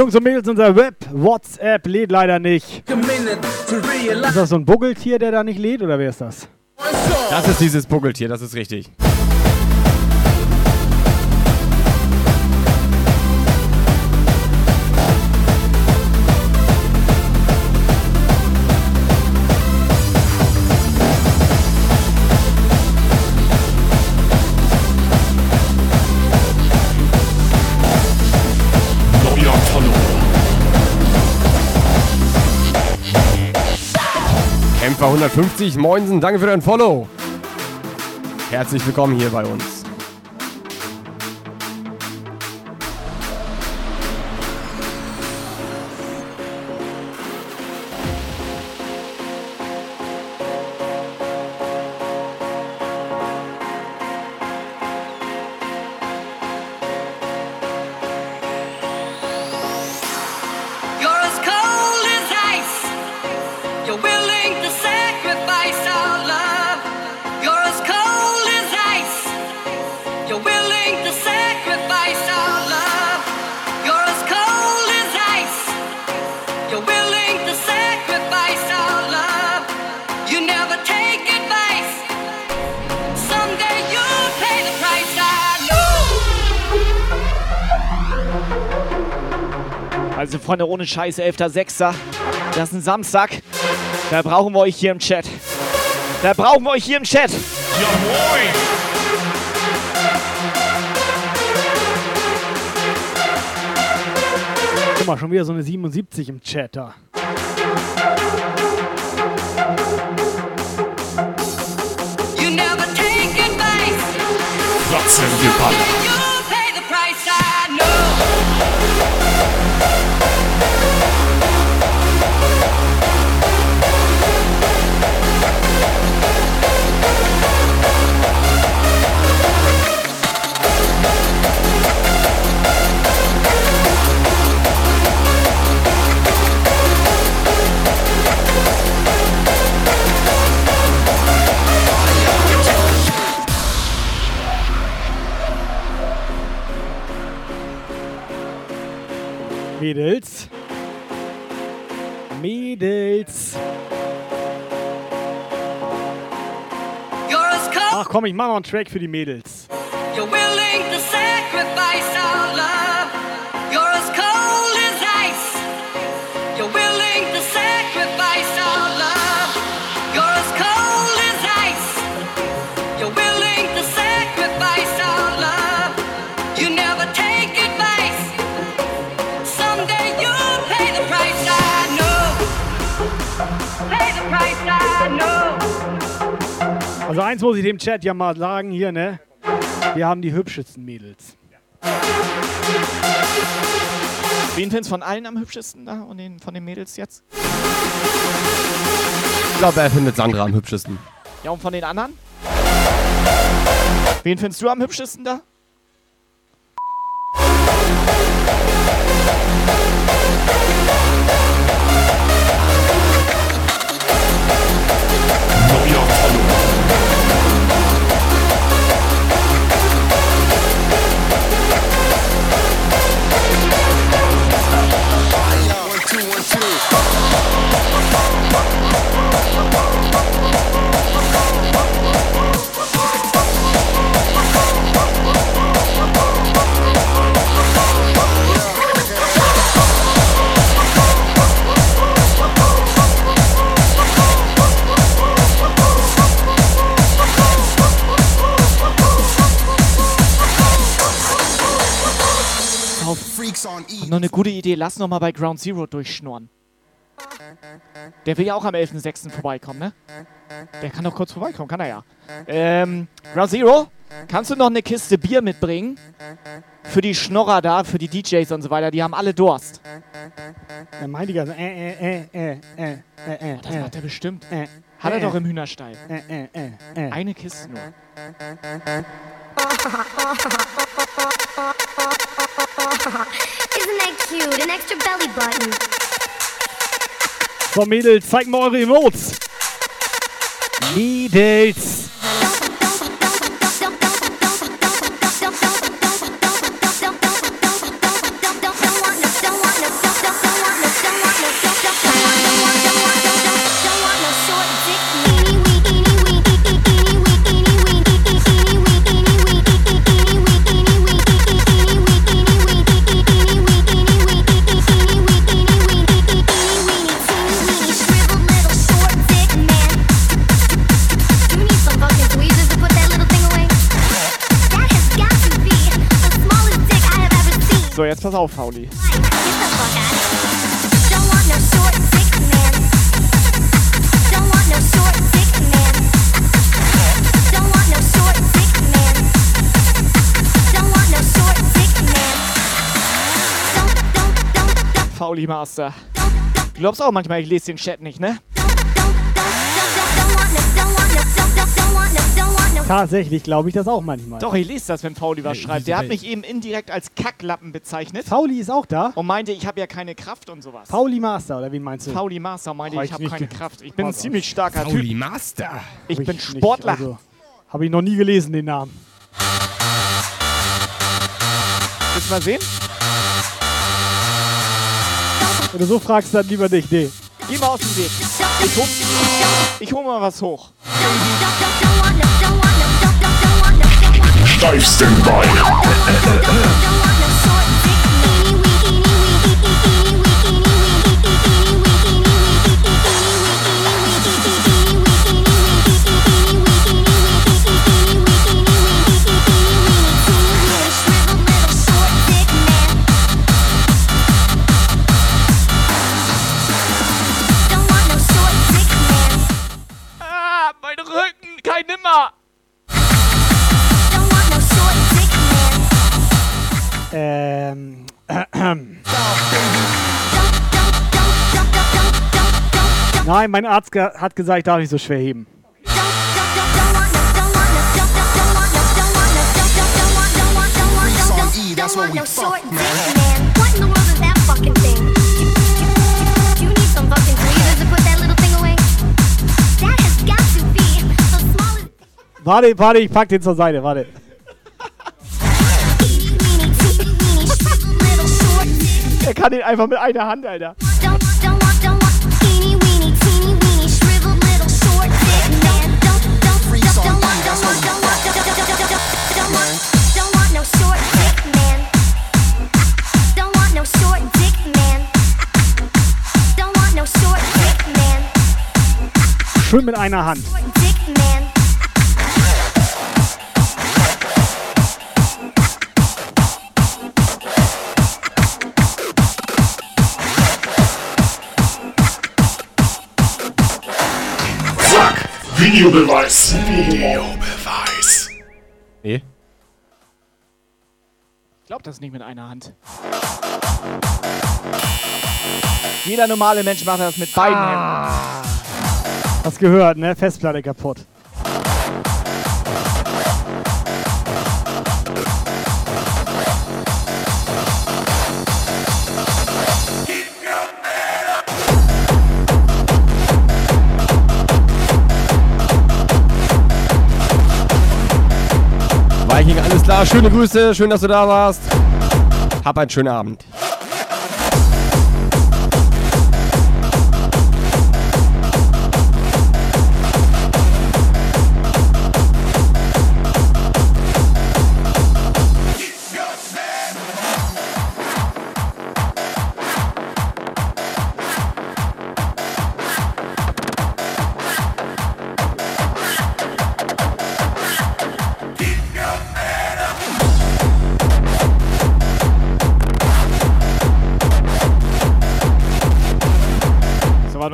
Jungs und Mädels, unser Web WhatsApp lädt leider nicht. Ist das so ein Buggeltier, der da nicht lädt, oder wer ist das? Das ist dieses Buggeltier, das ist richtig. Kämpfer 150, Moinsen, danke für dein Follow. Herzlich willkommen hier bei uns. Also Freunde, ohne Scheiß, 11.06. Das ist ein Samstag. Da brauchen wir euch hier im Chat. Da brauchen wir euch hier im Chat. Ja, moin! Guck mal, schon wieder so eine 77 im Chat da. You never take advice. Platzen geballert. Mädels. Mädels. Ach komm, ich mach noch einen Track für die Mädels. You're willing to sacrifice our love. Also eins muss ich dem Chat ja mal sagen hier, ne? Wir haben die hübschesten Mädels. Wen findest du von allen am hübschesten da und den, von den Mädels jetzt? Ich glaube, er findet Sandra am hübschesten. Ja, und von den anderen? Wen findest du am hübschesten da? Hab noch eine gute Idee. Lass noch mal bei Ground Zero durchschnurren. Der will ja auch am 11.06. vorbeikommen, ne? Der kann doch kurz vorbeikommen, kann er ja. Ähm, Ground Zero, kannst du noch eine Kiste Bier mitbringen? Für die Schnorrer da, für die DJs und so weiter. Die haben alle Durst. Er meint die ganze äh, äh, äh, äh, äh, äh, Das äh. macht er bestimmt. Äh, Hat er äh, doch im Hühnerstall. Äh, äh, äh, äh. Eine Kiste nur. Isn't that cute? An extra belly button. So, Mädels, zeigt mal eure Emotes. Mädels. So, jetzt pass auf, Fauli. Fauli Master. Du glaubst auch manchmal, ich lese den Chat nicht, ne? Tatsächlich glaube ich das auch manchmal. Doch, ich lese das, wenn Fauli was schreibt. Der hat mich eben indirekt als Kacklappen bezeichnet. Fauli ist auch da. Und meinte, ich habe ja keine Kraft und sowas. Pauli Master, oder wen meinst du? Fauli Master meinte, Hab ich habe nicht keine ge- Kraft. Ich bin ein ziemlich starker Typ. Master. Ich Hab bin nicht, Sportler. Also, Habe ich noch nie gelesen, den Namen. Willst du mal sehen? Wenn du so fragst, dann lieber nicht. Nee. Geh mal aus dem Weg. Ich hol, ich hol mal was hoch. Steif Standby. Ah, mein Rücken, kein Nimmer. Ähm. Nein, mein Arzt hat gesagt, ich darf nicht so schwer heben. That's what we fuck. Warte, warte, ich pack den zur Seite, warte. Der kann den einfach mit einer Hand, Alter. Don't, don't want, don't Videobeweis. Videobeweis. Nee. Ich glaube, das nicht mit einer Hand. Jeder normale Mensch macht das mit beiden Händen. Hast gehört, ne? Festplatte kaputt. Schöne Grüße. Schön, dass du da warst. Hab einen schönen Abend.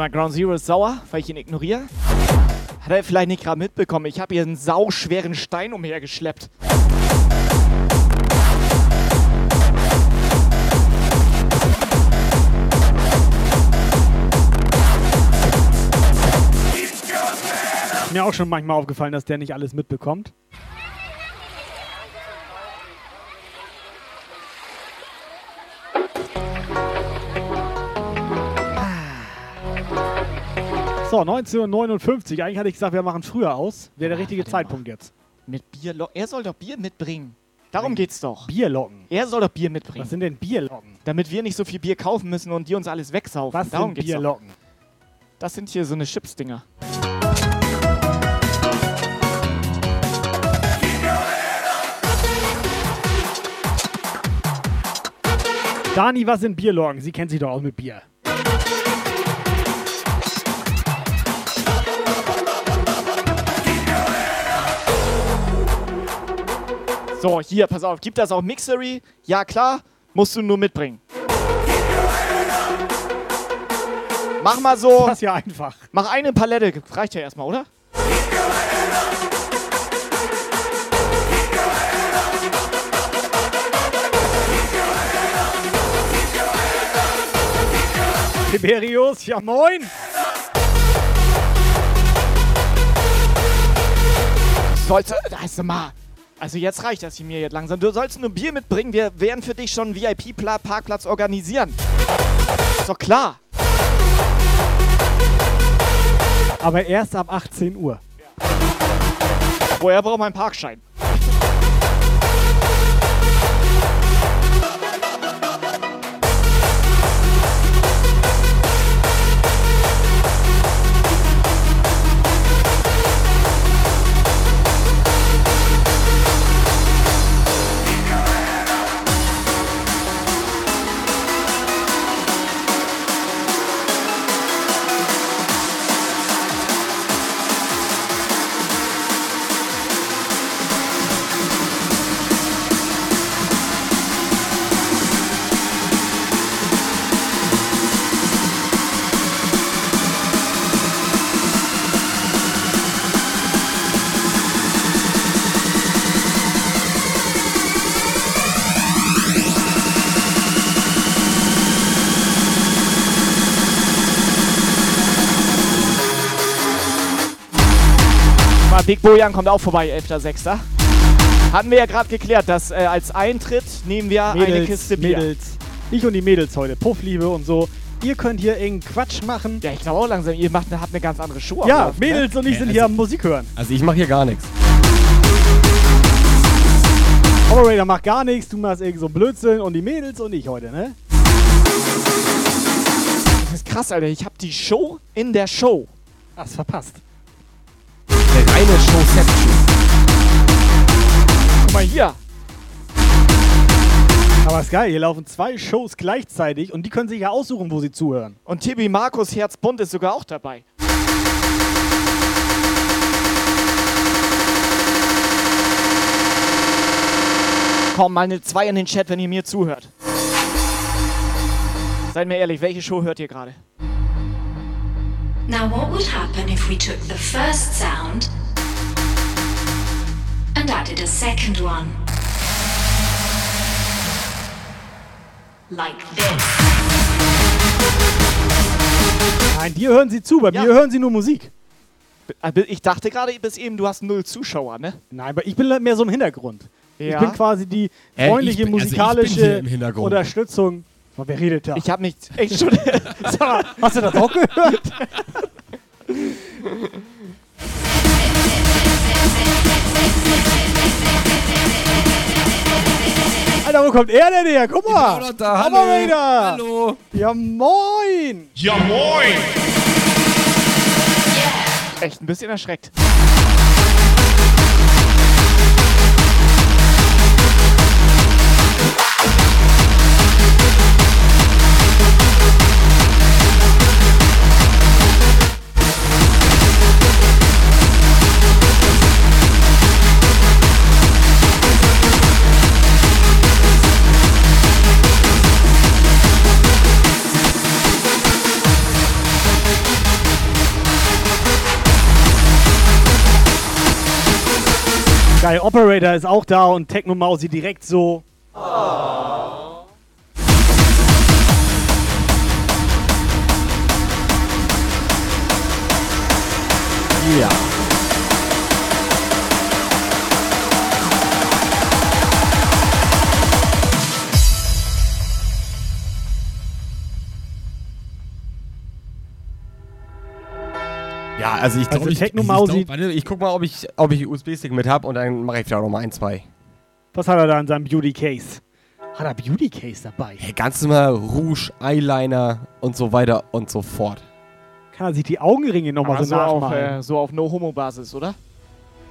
Mal, Ground Zero ist sauer, weil ich ihn ignoriere. Hat er vielleicht nicht gerade mitbekommen. Ich habe hier einen sauschweren Stein umhergeschleppt. Mir auch schon manchmal aufgefallen, dass der nicht alles mitbekommt. So, 19.59 Uhr. Eigentlich hatte ich gesagt, wir machen früher aus. Wäre der richtige Zeitpunkt jetzt. Mit Bierlocken. Er soll doch Bier mitbringen. Darum geht's doch. Bierlocken. Er soll doch Bier mitbringen. Was sind denn Bierlocken? Damit wir nicht so viel Bier kaufen müssen und die uns alles wegsaufen. Was Darum sind Bierlocken? Das sind hier so eine Chips-Dinger. Dani, was sind Bierlocken? Sie kennt sich doch aus mit Bier. So, hier, pass auf. Gibt das auch Mixery? Ja, klar. Musst du nur mitbringen. Mach mal so. Das ist ja einfach. Mach eine Palette. Reicht ja erstmal, oder? Tiberius, ja moin! Sollst du, also mal. Also jetzt reicht das hier mir jetzt langsam. Du sollst nur Bier mitbringen. Wir werden für dich schon einen VIP-Parkplatz organisieren. Ist doch klar. Aber erst ab 18 Uhr. Woher braucht mein Parkschein? Big Bojan kommt auch vorbei, 11.06. Hatten wir ja gerade geklärt, dass äh, als Eintritt nehmen wir eine Mädels, Kiste Bier. Mädels. Ich und die Mädels heute. Puffliebe und so. Ihr könnt hier irgendeinen Quatsch machen. Ja, ich glaube auch langsam, ihr macht, habt eine ganz andere Show. am Ja, Laufen, Mädels ne? und ich sind hier am Musik hören. Also ich mache hier gar nichts. Operator macht gar nichts, du machst irgend so einen Blödsinn und die Mädels und ich heute, ne? Das ist krass, Alter. Ich habe die Show in der Show. Hast verpasst. Eine reine Showception. Guck mal hier. Aber ist geil, hier laufen zwei Shows gleichzeitig und die können sich ja aussuchen, wo sie zuhören. Und Tibi Markus Herzbund ist sogar auch dabei. Komm, mal eine 2 in den Chat, wenn ihr mir zuhört. Seid mir ehrlich, welche Show hört ihr gerade? Now, what would happen if we took the first sound and added a second one? Like this. Nein, dir hören sie zu, bei mir hören sie nur Musik. Ich dachte gerade bis eben, du hast null Zuschauer, ne? Nein, aber ich bin mehr so im Hintergrund. Ich Ja? bin quasi die freundliche ich bin- also ich musikalische Hintergrund. Unterstützung. Oh, wer redet da? Ich hab nicht. Echt schon. Sag mal, hast du das auch gehört? Alter, wo kommt er denn her? Guck mal! doch da, hallo. Hallo! Ja, moin! Ja, moin! Echt ein bisschen erschreckt. Operator ist auch da und Techno Mausi direkt so. Ja. Ja, also ich glaube, Also ich, ich, glaub, warte, ich guck mal, ob ich, ob ich USB-Stick mit habe und dann mache ich vielleicht noch mal ein, zwei. Was hat er da in seinem Beauty Case? Hat er Beauty Case dabei? Hey, ganz normal Rouge, Eyeliner und so weiter und so fort. Kann er sich die Augenringe nochmal so so auf, äh, so auf No-Homo-Basis, oder?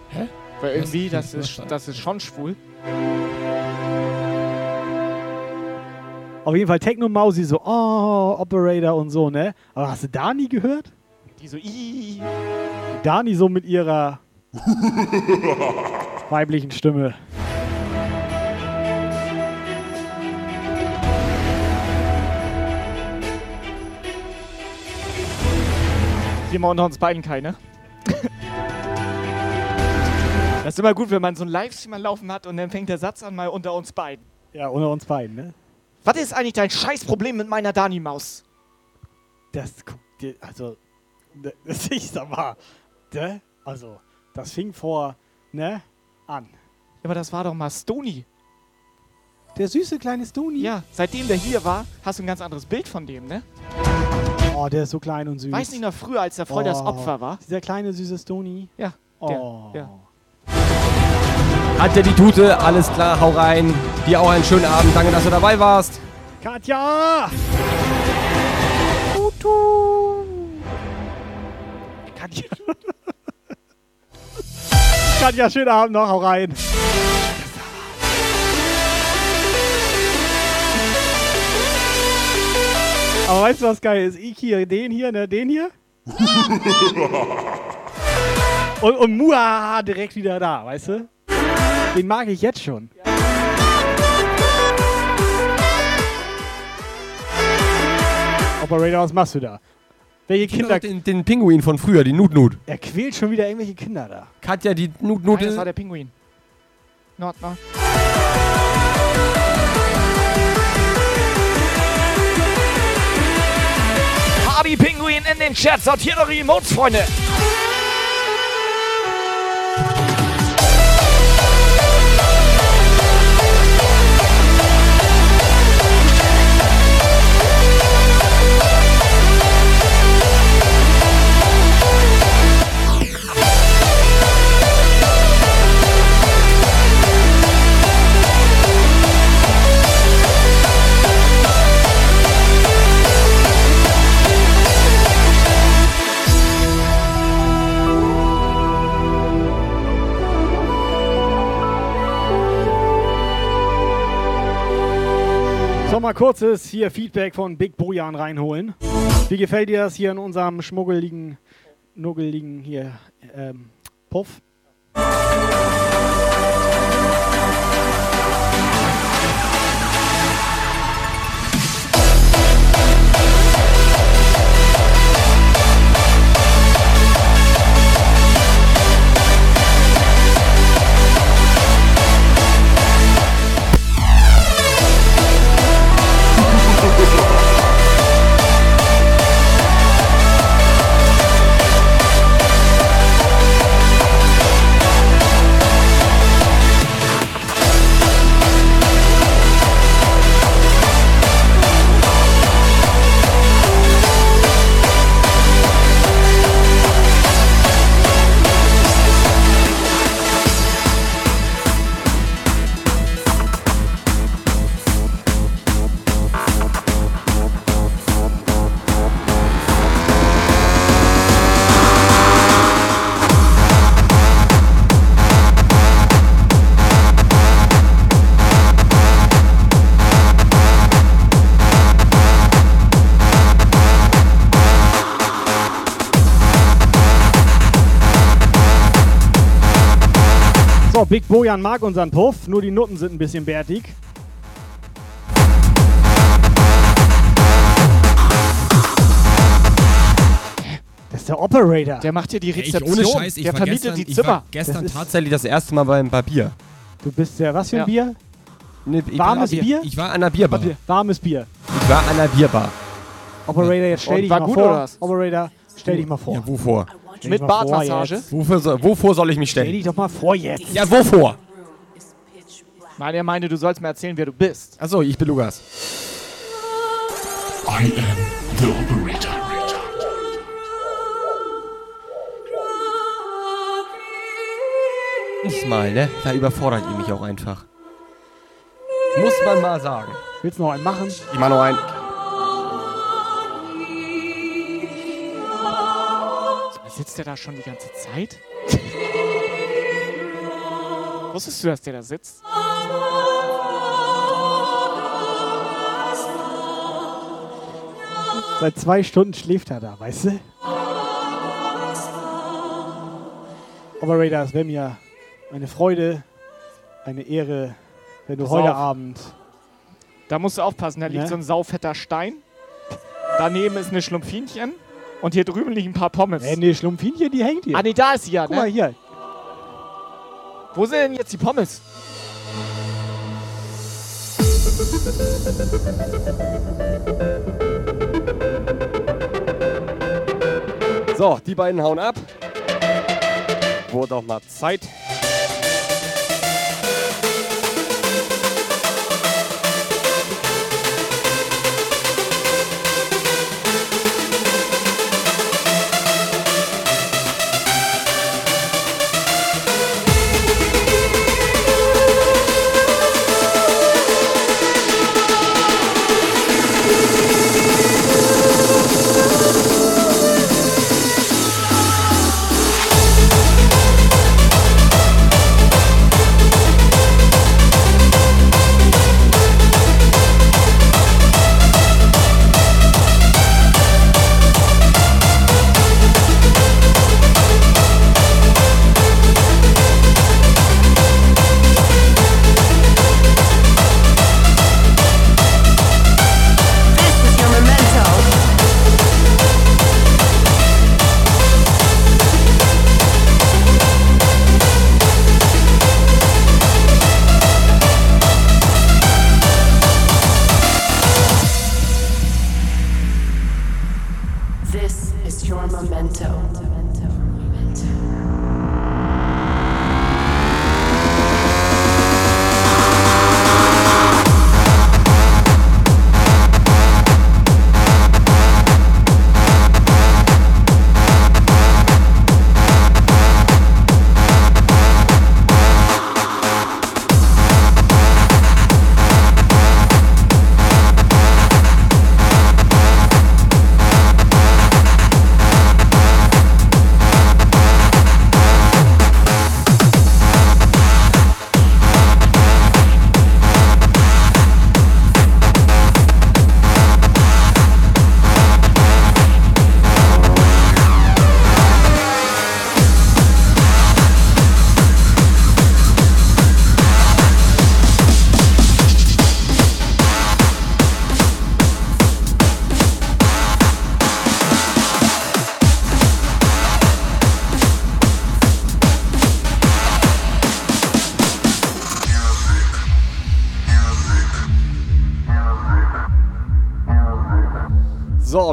Hä? Weil irgendwie, das ist, das ist schon schwul. Auf jeden Fall Techno Mausi so, oh, Operator und so, ne? Aber hast du Dani gehört? Die so, ii. Dani so mit ihrer weiblichen Stimme. Hier mal unter uns beiden keine. Das ist immer gut, wenn man so ein Livestream mal laufen hat und dann fängt der Satz an, mal unter uns beiden. Ja, unter uns beiden, ne? Was ist eigentlich dein Scheißproblem mit meiner Dani-Maus? Das guck dir, also, ich sag mal, ne? Also, das fing vor, ne? An. Aber das war doch mal Stony. Der süße kleine Stony? Ja, seitdem der hier war, hast du ein ganz anderes Bild von dem, ne? Oh, der ist so klein und süß. Weiß nicht noch früher, als der voll das Oh, Opfer war? Dieser kleine süße Stony. Ja, der, Oh. ja. Hat der die Tute, alles klar, hau rein. Dir auch einen schönen Abend, danke, dass du dabei warst. Katja! Tutu! Katja. Katja, schönen Abend noch, hau rein. Aber weißt du, was geil ist? Ich hier, den hier, ne, den hier. Und, und Muahaha direkt wieder da, weißt du? Den mag ich jetzt schon. Operator, was machst du da? Welche Kinder... Den, den Pinguin von früher, die Nut-Nut. Er quält schon wieder irgendwelche Kinder da. Katja, die Nein, das war Nut-Nut. der Pinguin. Not, not. Party Pinguin in den Chat, sortiert eure Emotes, Freunde. Nochmal kurzes hier Feedback von Big Bojan reinholen. Wie gefällt dir das hier in unserem schmuggeligen, nuggeligen hier ähm, Puff? Big Bojan mag unseren Puff, nur die Nutten sind ein bisschen bärtig. Das ist der Operator. Der macht hier die Ey, ich, Rezeption. ohne Scheiß, ich der vermietet gestern, die ich Zimmer. war gestern Das tatsächlich das erste Mal beim Barbier. Du bist der, was für ein Ja. Bier? Ne, ich Warmes war- Bier? Ich war an der Bierbar. Bier. Warmes Bier. Ich war an der Bierbar. Operator, jetzt stell Und dich war mal gut, vor. oder was? Operator, stell dich mal vor. Ja, wovor? Stell Mit Bartmassage? Wofür, wovor soll ich mich Stell stellen? dich doch mal vor jetzt. Ja, wovor? Nein, er meinte, du sollst mir erzählen, wer du bist. Achso, ich bin Lukas. I am the operator. Muss mal, ne? Da überfordert ihr mich auch einfach. Muss man mal sagen. Willst du noch einen machen? Ich mach noch einen. Sitzt der da schon die ganze Zeit? Wusstest du, dass der da sitzt? Seit zwei Stunden schläft er da, weißt du? Operator, es wäre mir eine Freude, eine Ehre, wenn du Pass heute auf. Abend. Da musst du aufpassen, da liegt Ne? so ein saufetter Stein. Daneben ist eine Schlumpfinchen. Und hier drüben liegen ein paar Pommes. Ey, nee, Schlumpfinchen, die hängt hier. Ah, nee, da ist sie ja, Guck mal ne? hier. Wo sind denn jetzt die Pommes? So, die beiden hauen ab. Wurde auch mal Zeit.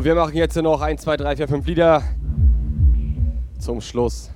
Wir machen jetzt noch 1, 2, 3, 4, 5 Lieder zum Schluss.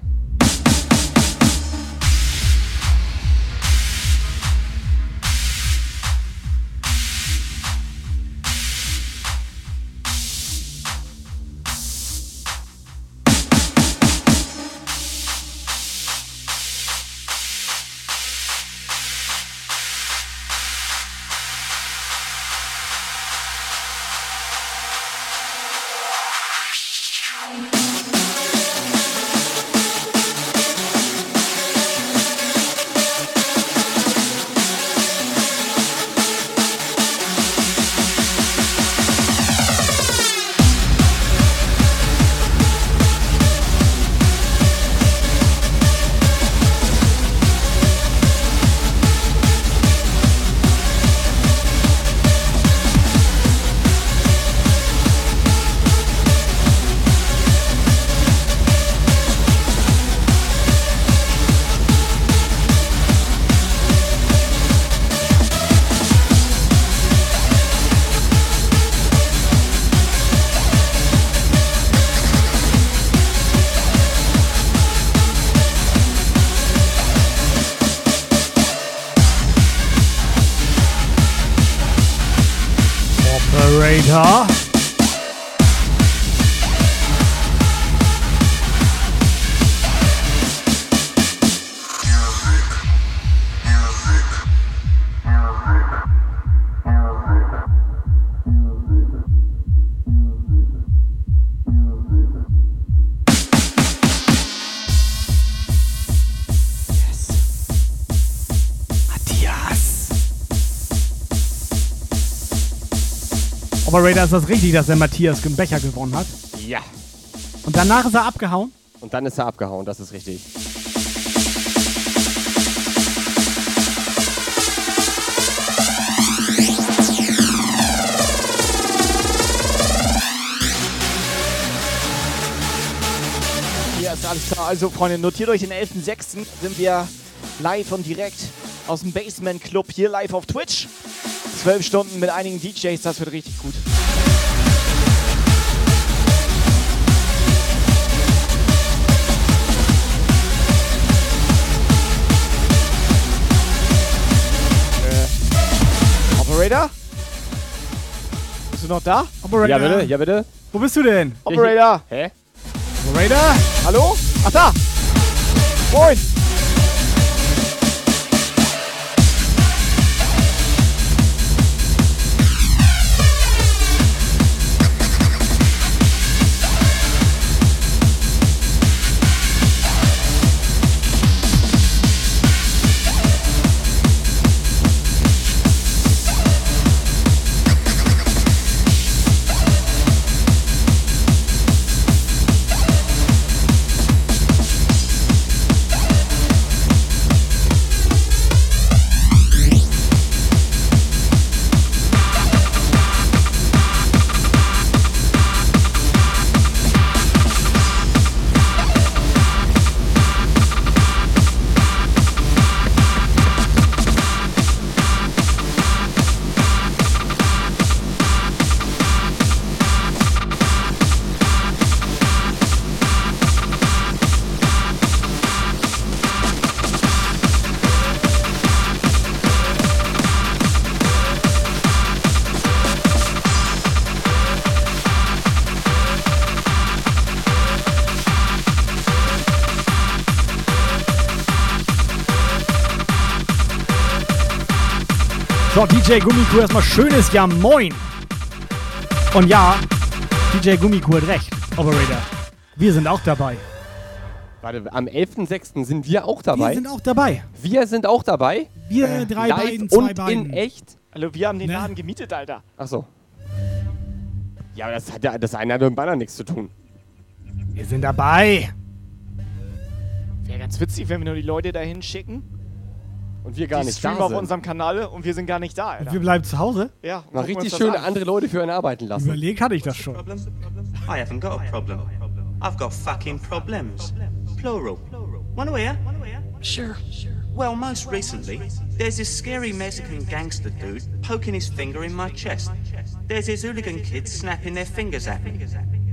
Operator, ist das richtig, dass der Matthias den Becher gewonnen hat? Ja. Und danach ist er abgehauen? Und dann ist er abgehauen, das ist richtig. Hier ist alles klar. Also, Freunde, notiert euch den 11.06. sind wir live und direkt aus dem Basement Club hier live auf Twitch. Zwölf Stunden mit einigen DJs, das wird richtig gut. Operator? Bist du noch da? Operator. Ja, bitte, ja, bitte. Wo bist du denn? Operator! Hä? Operator? Hallo? Ach da! Moin! DJ Gummikuh, erstmal schönes Ja Moin. Und ja, DJ Gummikuh hat recht, Operator. Wir sind auch dabei. Warte, am 11.06. sind wir auch dabei. Wir sind auch dabei. Wir sind auch dabei. Wir drei live beiden, zwei und beiden. in echt. Hallo, wir haben den Ne? Laden gemietet, Alter. Ach so. Ja, aber das hat ja das eine hat mit dem anderen nichts zu tun. Wir sind dabei. Wäre ganz witzig, wenn wir nur die Leute dahin schicken. Und wir gar die nicht streamen da auf sind. unserem Kanal und wir sind gar nicht da, Alter. Wir bleiben zu Hause. Ja, Mal richtig schön an. andere Leute für einen arbeiten lassen. Überlegt hatte ich das schon. I haven't got a problem. I've got fucking problems. Plural. Wanna hear? Sure. Well, most recently, there's this scary Mexican gangster dude poking his finger in my chest. There's his hooligan kids snapping their fingers at me.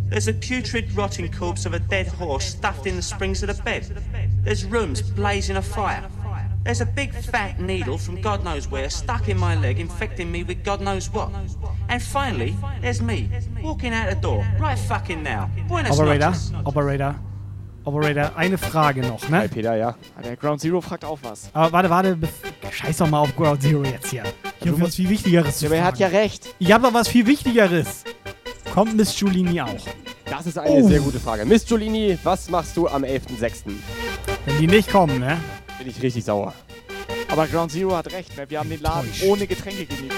There's a putrid, rotting corpse of a dead horse stuffed in the springs of the bed. There's rooms blazing afire. There's a big fat needle from God knows where stuck in my leg, infecting me with God knows what. And finally, there's me, walking out the door, right fucking now. Buenas Operator, noches. Operator, Operator, eine Frage noch, ne? Hi Peter, ja. Der Ground Zero fragt auch was. Aber warte, warte, bef- scheiß doch mal auf Ground Zero jetzt hier. Ich habe was viel Wichtigeres zu Ja, aber er hat ja recht. Ich habe was viel Wichtigeres. Kommt Miss Giulini auch? Das ist eine Oh. sehr gute Frage. Miss Giolini, was machst du am 11.06.? Wenn die nicht kommen, ne? Bin ich richtig sauer. Aber Ground Zero hat recht, ne? wir haben den Laden ohne Getränke gemietet.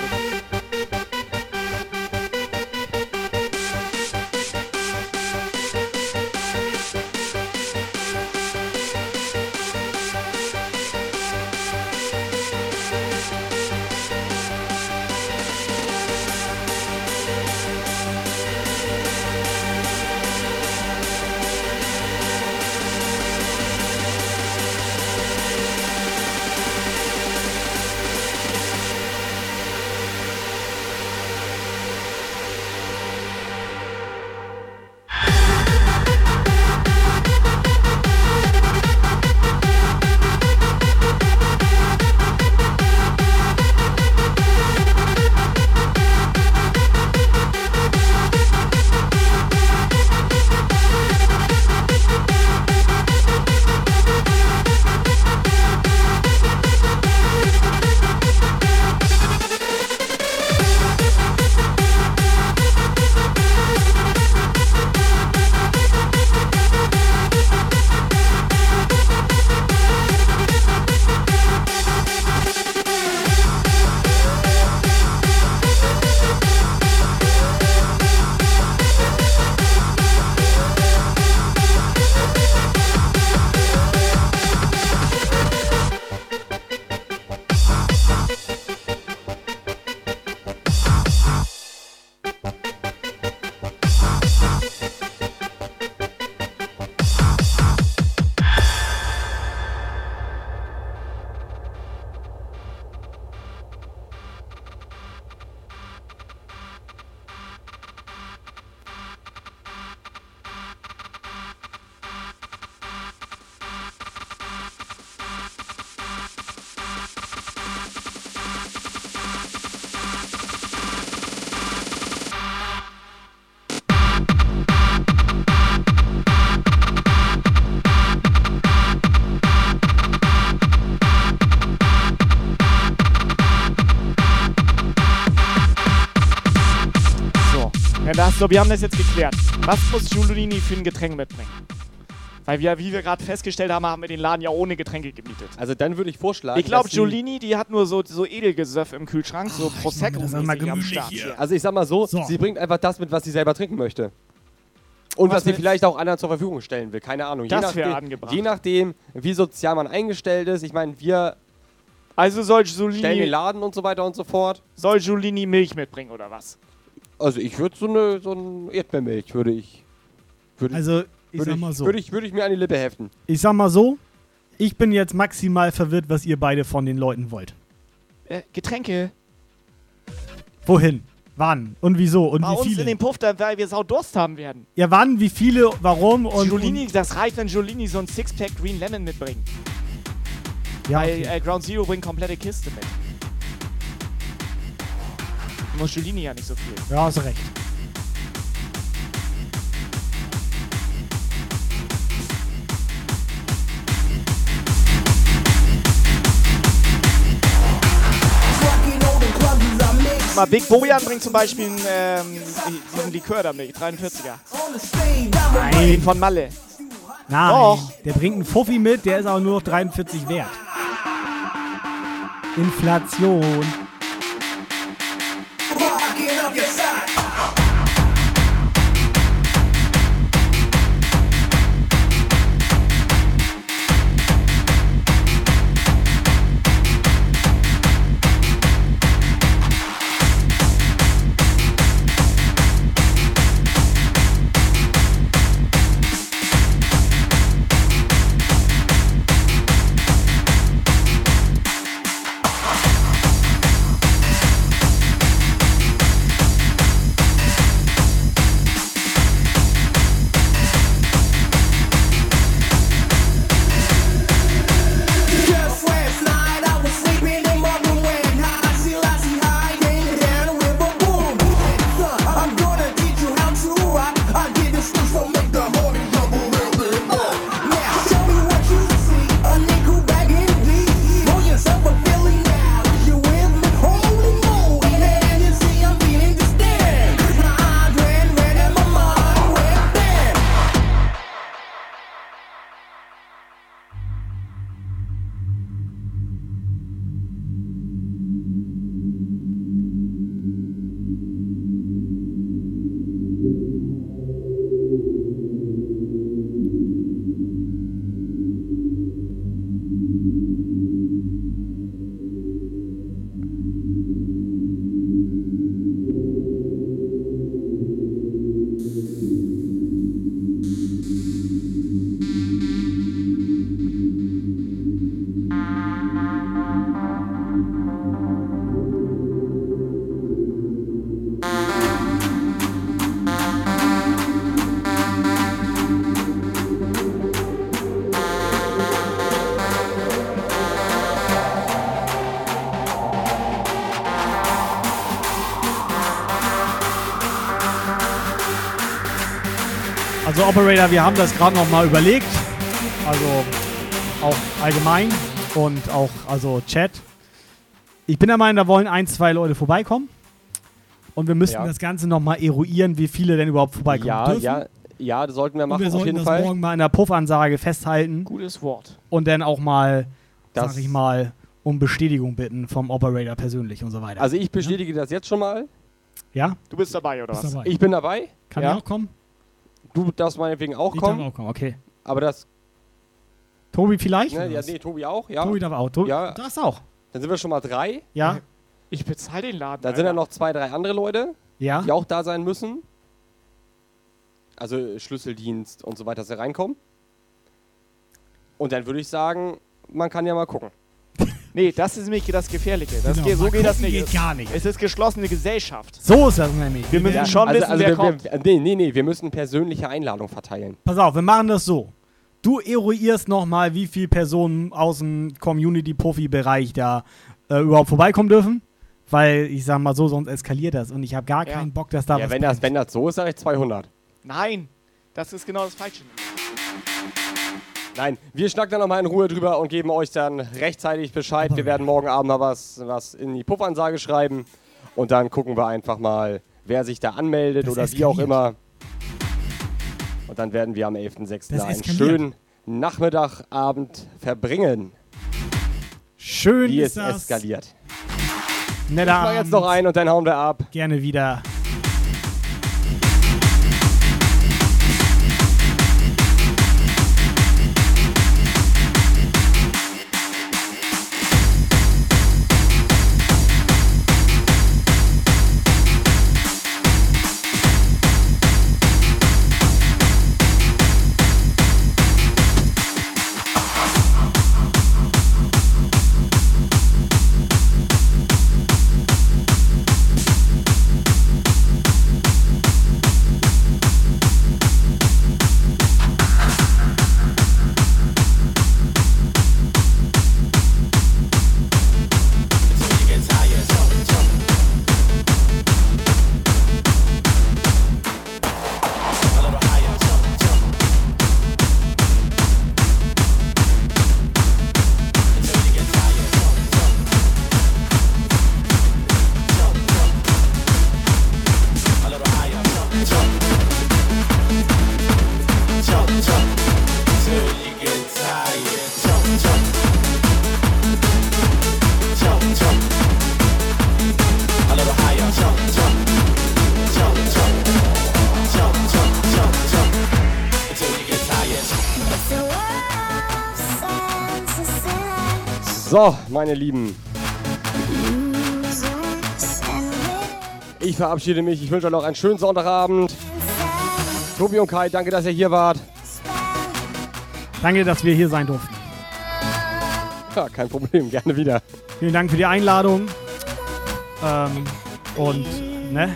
So, wir haben das jetzt geklärt. Was muss Giulini für ein Getränk mitbringen? Weil wir, wie wir gerade festgestellt haben, haben wir den Laden ja ohne Getränke gemietet. Also dann würde ich vorschlagen. Ich glaube, Giulini, die hat nur so, so Edelgesöff im Kühlschrank, so prosecco das einmal am Start hier. Also ich sag mal so, sie bringt einfach das mit, was sie selber trinken möchte. Und Was was, sie vielleicht auch anderen zur Verfügung stellen will. Keine Ahnung. Das je, wär nachdem, angebracht. je nachdem, wie sozial man eingestellt ist. Ich meine, wir Also soll stellen den Giulini, Laden und so weiter und so fort. soll Giulini Milch mitbringen oder was? Also ich würde so eine so ein Erdbeermilch würde ich würde Also, ich würde sag ich, mal so. würde ich würde ich mir an die Lippe heften. Ich sag mal so, ich bin jetzt maximal verwirrt, was ihr beide von den Leuten wollt. Äh, Getränke. Wohin? Wann? Und wieso? Und Bei wie uns viele? in dem Puff, da, weil wir Saudurst haben werden. ja, wann, wie viele, warum und. Giulini, das reicht, wenn Giulini so ein Sixpack Green Lemon mitbringt. ja, Weil okay. äh, Ground Zero bringt komplette Kiste mit. Muss Giulini ja nicht so viel. ja, hast recht. Mal, Big Bojan bringt zum Beispiel einen, ähm, diesen Likör da mit, 43er. Nein. Den von Malle. Nein. Doch. Der bringt einen Fuffi mit, der ist aber nur noch 43 wert. Inflation. Operator, wir haben das gerade noch mal überlegt. Also auch allgemein und auch also Chat. Ich bin der Meinung, da wollen ein, zwei Leute vorbeikommen. Und wir müssen Ja. das Ganze noch mal eruieren, wie viele denn überhaupt vorbeikommen Ja, dürfen. ja, ja, das sollten wir Und machen wir auf sollten jeden das Fall. morgen mal in der Puffansage festhalten. Gutes Wort. Und dann auch mal, Das- sag ich mal, um Bestätigung bitten vom Operator persönlich und so weiter. Also ich bestätige das jetzt schon mal. ja? Du bist dabei, oder Bist was? dabei. Ich bin dabei. Kann ja. ich auch kommen? Du darfst meinetwegen auch Ich kommen. darf auch kommen, okay. Aber das. Tobi vielleicht? Ne, oder ja, was? nee, Tobi auch, ja. Tobi darf auch. Tobi, ja. darfst auch. Dann sind wir schon mal drei. Ja? Ich bezahle den Laden. Dann sind Alter. da noch zwei, drei andere Leute, Ja? die auch da sein müssen. Also äh, Schlüsseldienst und so weiter, dass sie reinkommen. Und dann würde ich sagen, man kann ja mal gucken. Nee, das ist nämlich das Gefährliche. Das Genau, geht, so mal geht das nicht. geht gar nicht. Es ist geschlossene Gesellschaft. So ist das nämlich. Wir müssen werden- schon also, wissen, also wer wir, kommt. wir, nee, nee, nee, wir müssen persönliche Einladung verteilen. Pass auf, wir machen das so. Du eruierst nochmal, wie viele Personen aus dem Community-Profi-Bereich da äh, überhaupt vorbeikommen dürfen. Weil ich sag mal so, sonst eskaliert das und ich habe gar Ja. keinen Bock, dass da ja, was wenn das, brennt. wenn das so ist, sage ich 200. Nein, das ist genau das Falsche. Nein, wir schnacken da nochmal in Ruhe drüber und geben euch dann rechtzeitig Bescheid. Wir werden morgen Abend mal was, was in die Puffansage schreiben und dann gucken wir einfach mal, wer sich da anmeldet Das oder wie auch eskaliert. immer. Und dann werden wir am 11.06. Das einen eskaliert. schönen Nachmittag, Abend verbringen. Schön Wie ist es das. eskaliert. Netter Ich mach jetzt noch einen und dann hauen wir ab. Gerne wieder. Meine Lieben. Ich verabschiede mich. Ich wünsche euch noch einen schönen Sonntagabend. Tobi und Kai, danke, dass ihr hier wart. Danke, dass wir hier sein durften. Ja, kein Problem. Gerne wieder. Vielen Dank für die Einladung. Ähm, und, ne?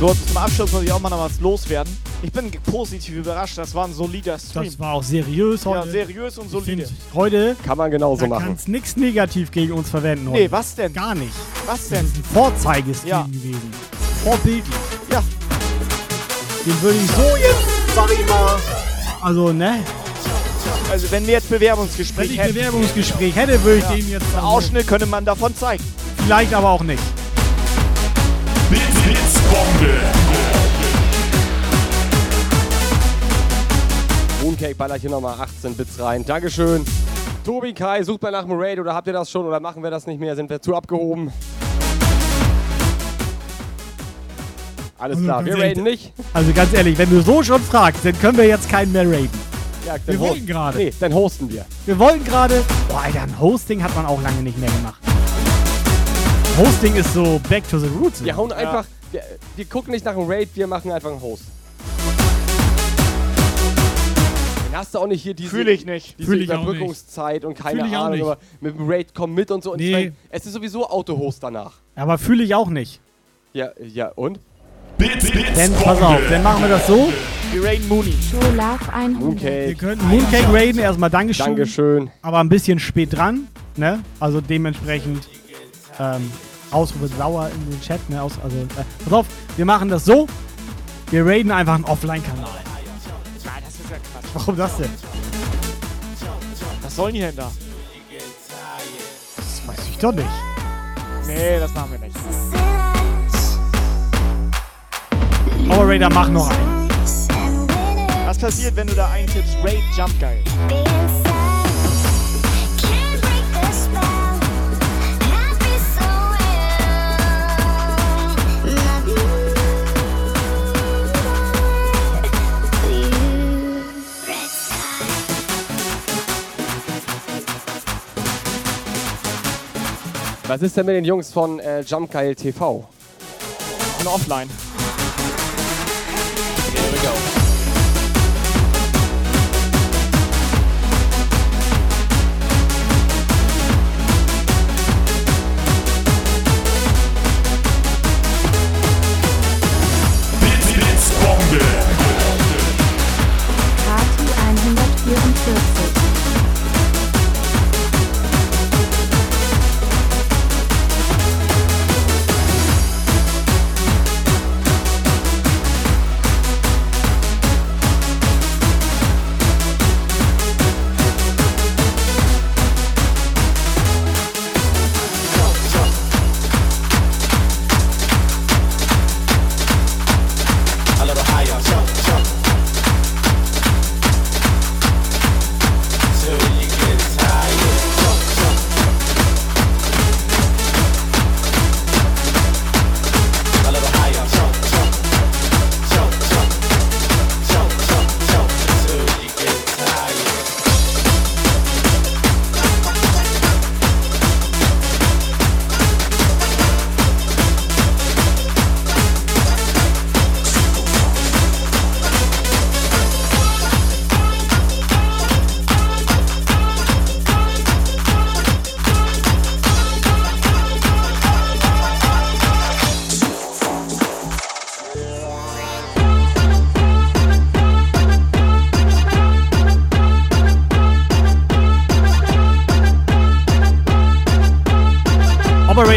So, zum Abschluss muss ich auch mal noch was loswerden. Ich bin positiv überrascht. Das war ein solider Stream. Das war auch seriös heute. Ja, seriös und Ich solide. find, heute Kann man genauso da machen. kannst nichts negativ gegen uns verwenden. Nee, heute. was denn? Gar nicht. Was Das denn? ist ein Vorzeigestream Ja. gewesen. Vorbildlich. Ja. Den würde ich so jetzt, sag ich mal. Also, ne? Also, wenn wir jetzt Wenn Bewerbungsgespräch ich hätten, Bewerbungsgespräch hätte, würde ich Ja. den jetzt. einen Ausschnitt könnte man davon zeigen. Vielleicht aber auch nicht. Bits, Bits, Bombe. Mooncake baller hier nochmal 18 Bits rein. Dankeschön. Tobi, Kai, sucht mal nach dem Raid oder habt ihr das schon oder machen wir das nicht mehr? Sind wir zu abgehoben? Alles Also klar, ganz wir raiden nicht. Also ganz ehrlich, wenn du so schon fragst, dann können wir jetzt keinen mehr raiden. Ja, Wir wollen gerade. Nee, dann hosten wir. Wir wollen gerade. Boah, Alter, ein Hosting hat man auch lange nicht mehr gemacht. Hosting ist so back to the roots. Wir hauen einfach, wir, wir gucken nicht nach einem Raid, wir machen einfach einen Host. Dann hast du auch nicht hier diese, Fühl ich nicht. diese Fühl ich auch Überbrückungszeit und keine Fühl ich auch Ahnung, nicht. aber mit dem Raid komm mit und so. Und ich Nee. mein, es ist sowieso Auto-Host danach. Aber fühle ich auch nicht. Ja, ja, und? Bits, Bits, Denn, pass auf, dann machen wir das so. Wir raiden Mooney. Love 100. Wir Mooncake, könnten Mooncake raiden, erstmal Dankeschön. Dankeschön. Aber ein bisschen spät dran, ne? Also dementsprechend ähm, Ausrufe sauer in den Chat, ne? Aus, also, äh, pass auf, wir machen das so. Wir raiden einfach einen Offline-Kanal. Warum das denn? Was sollen die denn da? Das weiß ich doch nicht. Nee, das machen wir nicht. Operator, mach noch einen. Was passiert, wenn du da eintippst Raid Jump Geil? Was ist denn mit den Jungs von äh, Jump Geil TV? Offline.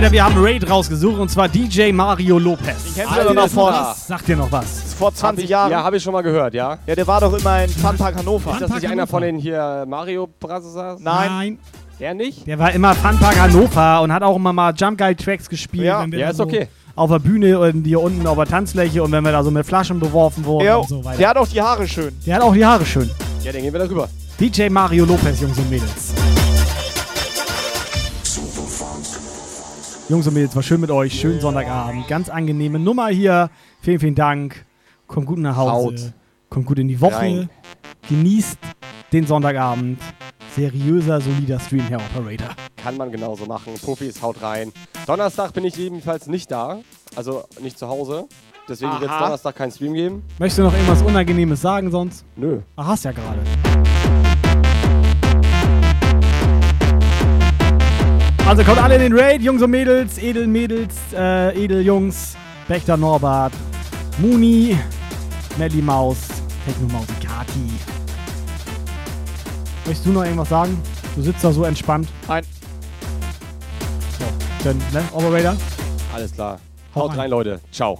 Operator, wir haben Raid rausgesucht und zwar DJ Mario Lopez. Den kennst du doch noch vor, Sagt dir noch was? vor 20 Hab ich, Jahren. Ja, habe ich schon mal gehört, ja. Ja, der war doch immer in Funpark Hannover. Ist das nicht einer von den hier Mario Bros? Nein. Der nicht? Der war immer Funpark Hannover und hat auch immer mal Jump Guide Tracks gespielt. Ja. wenn wir Ja, da ist so okay. Auf der Bühne und hier unten auf der Tanzfläche und wenn wir da so mit Flaschen beworfen wurden Ja, und so weiter. der hat auch die Haare schön. Der hat auch die Haare schön. Ja, dann gehen wir darüber. DJ Mario Lopez, Jungs und Mädels. Jungs und Mädels, war schön mit euch. Schönen Sonntagabend. Ganz angenehme Nummer hier. Vielen, vielen Dank. Kommt gut nach Hause. Haut. Kommt gut in die Woche. Rein. Genießt den Sonntagabend. Seriöser, solider Stream, Herr Operator. Kann man genauso machen. Profis, haut rein. Donnerstag bin ich jedenfalls nicht da. Also nicht zu Hause. Deswegen wird es. Donnerstag keinen Stream geben. Möchtest du noch irgendwas Unangenehmes sagen sonst? Nö. Ach, hast ja gerade. Also kommt alle in den Raid, Jungs und Mädels, Edelmädels, äh, Edeljungs, Wächter Norbert, Muni, Melly Maus, Technomausi Kati. Möchtest du noch irgendwas sagen? Du sitzt da so entspannt. Nein. So, dann, ne, Operator? Alles klar. Hau Haut rein, Leute. Ciao.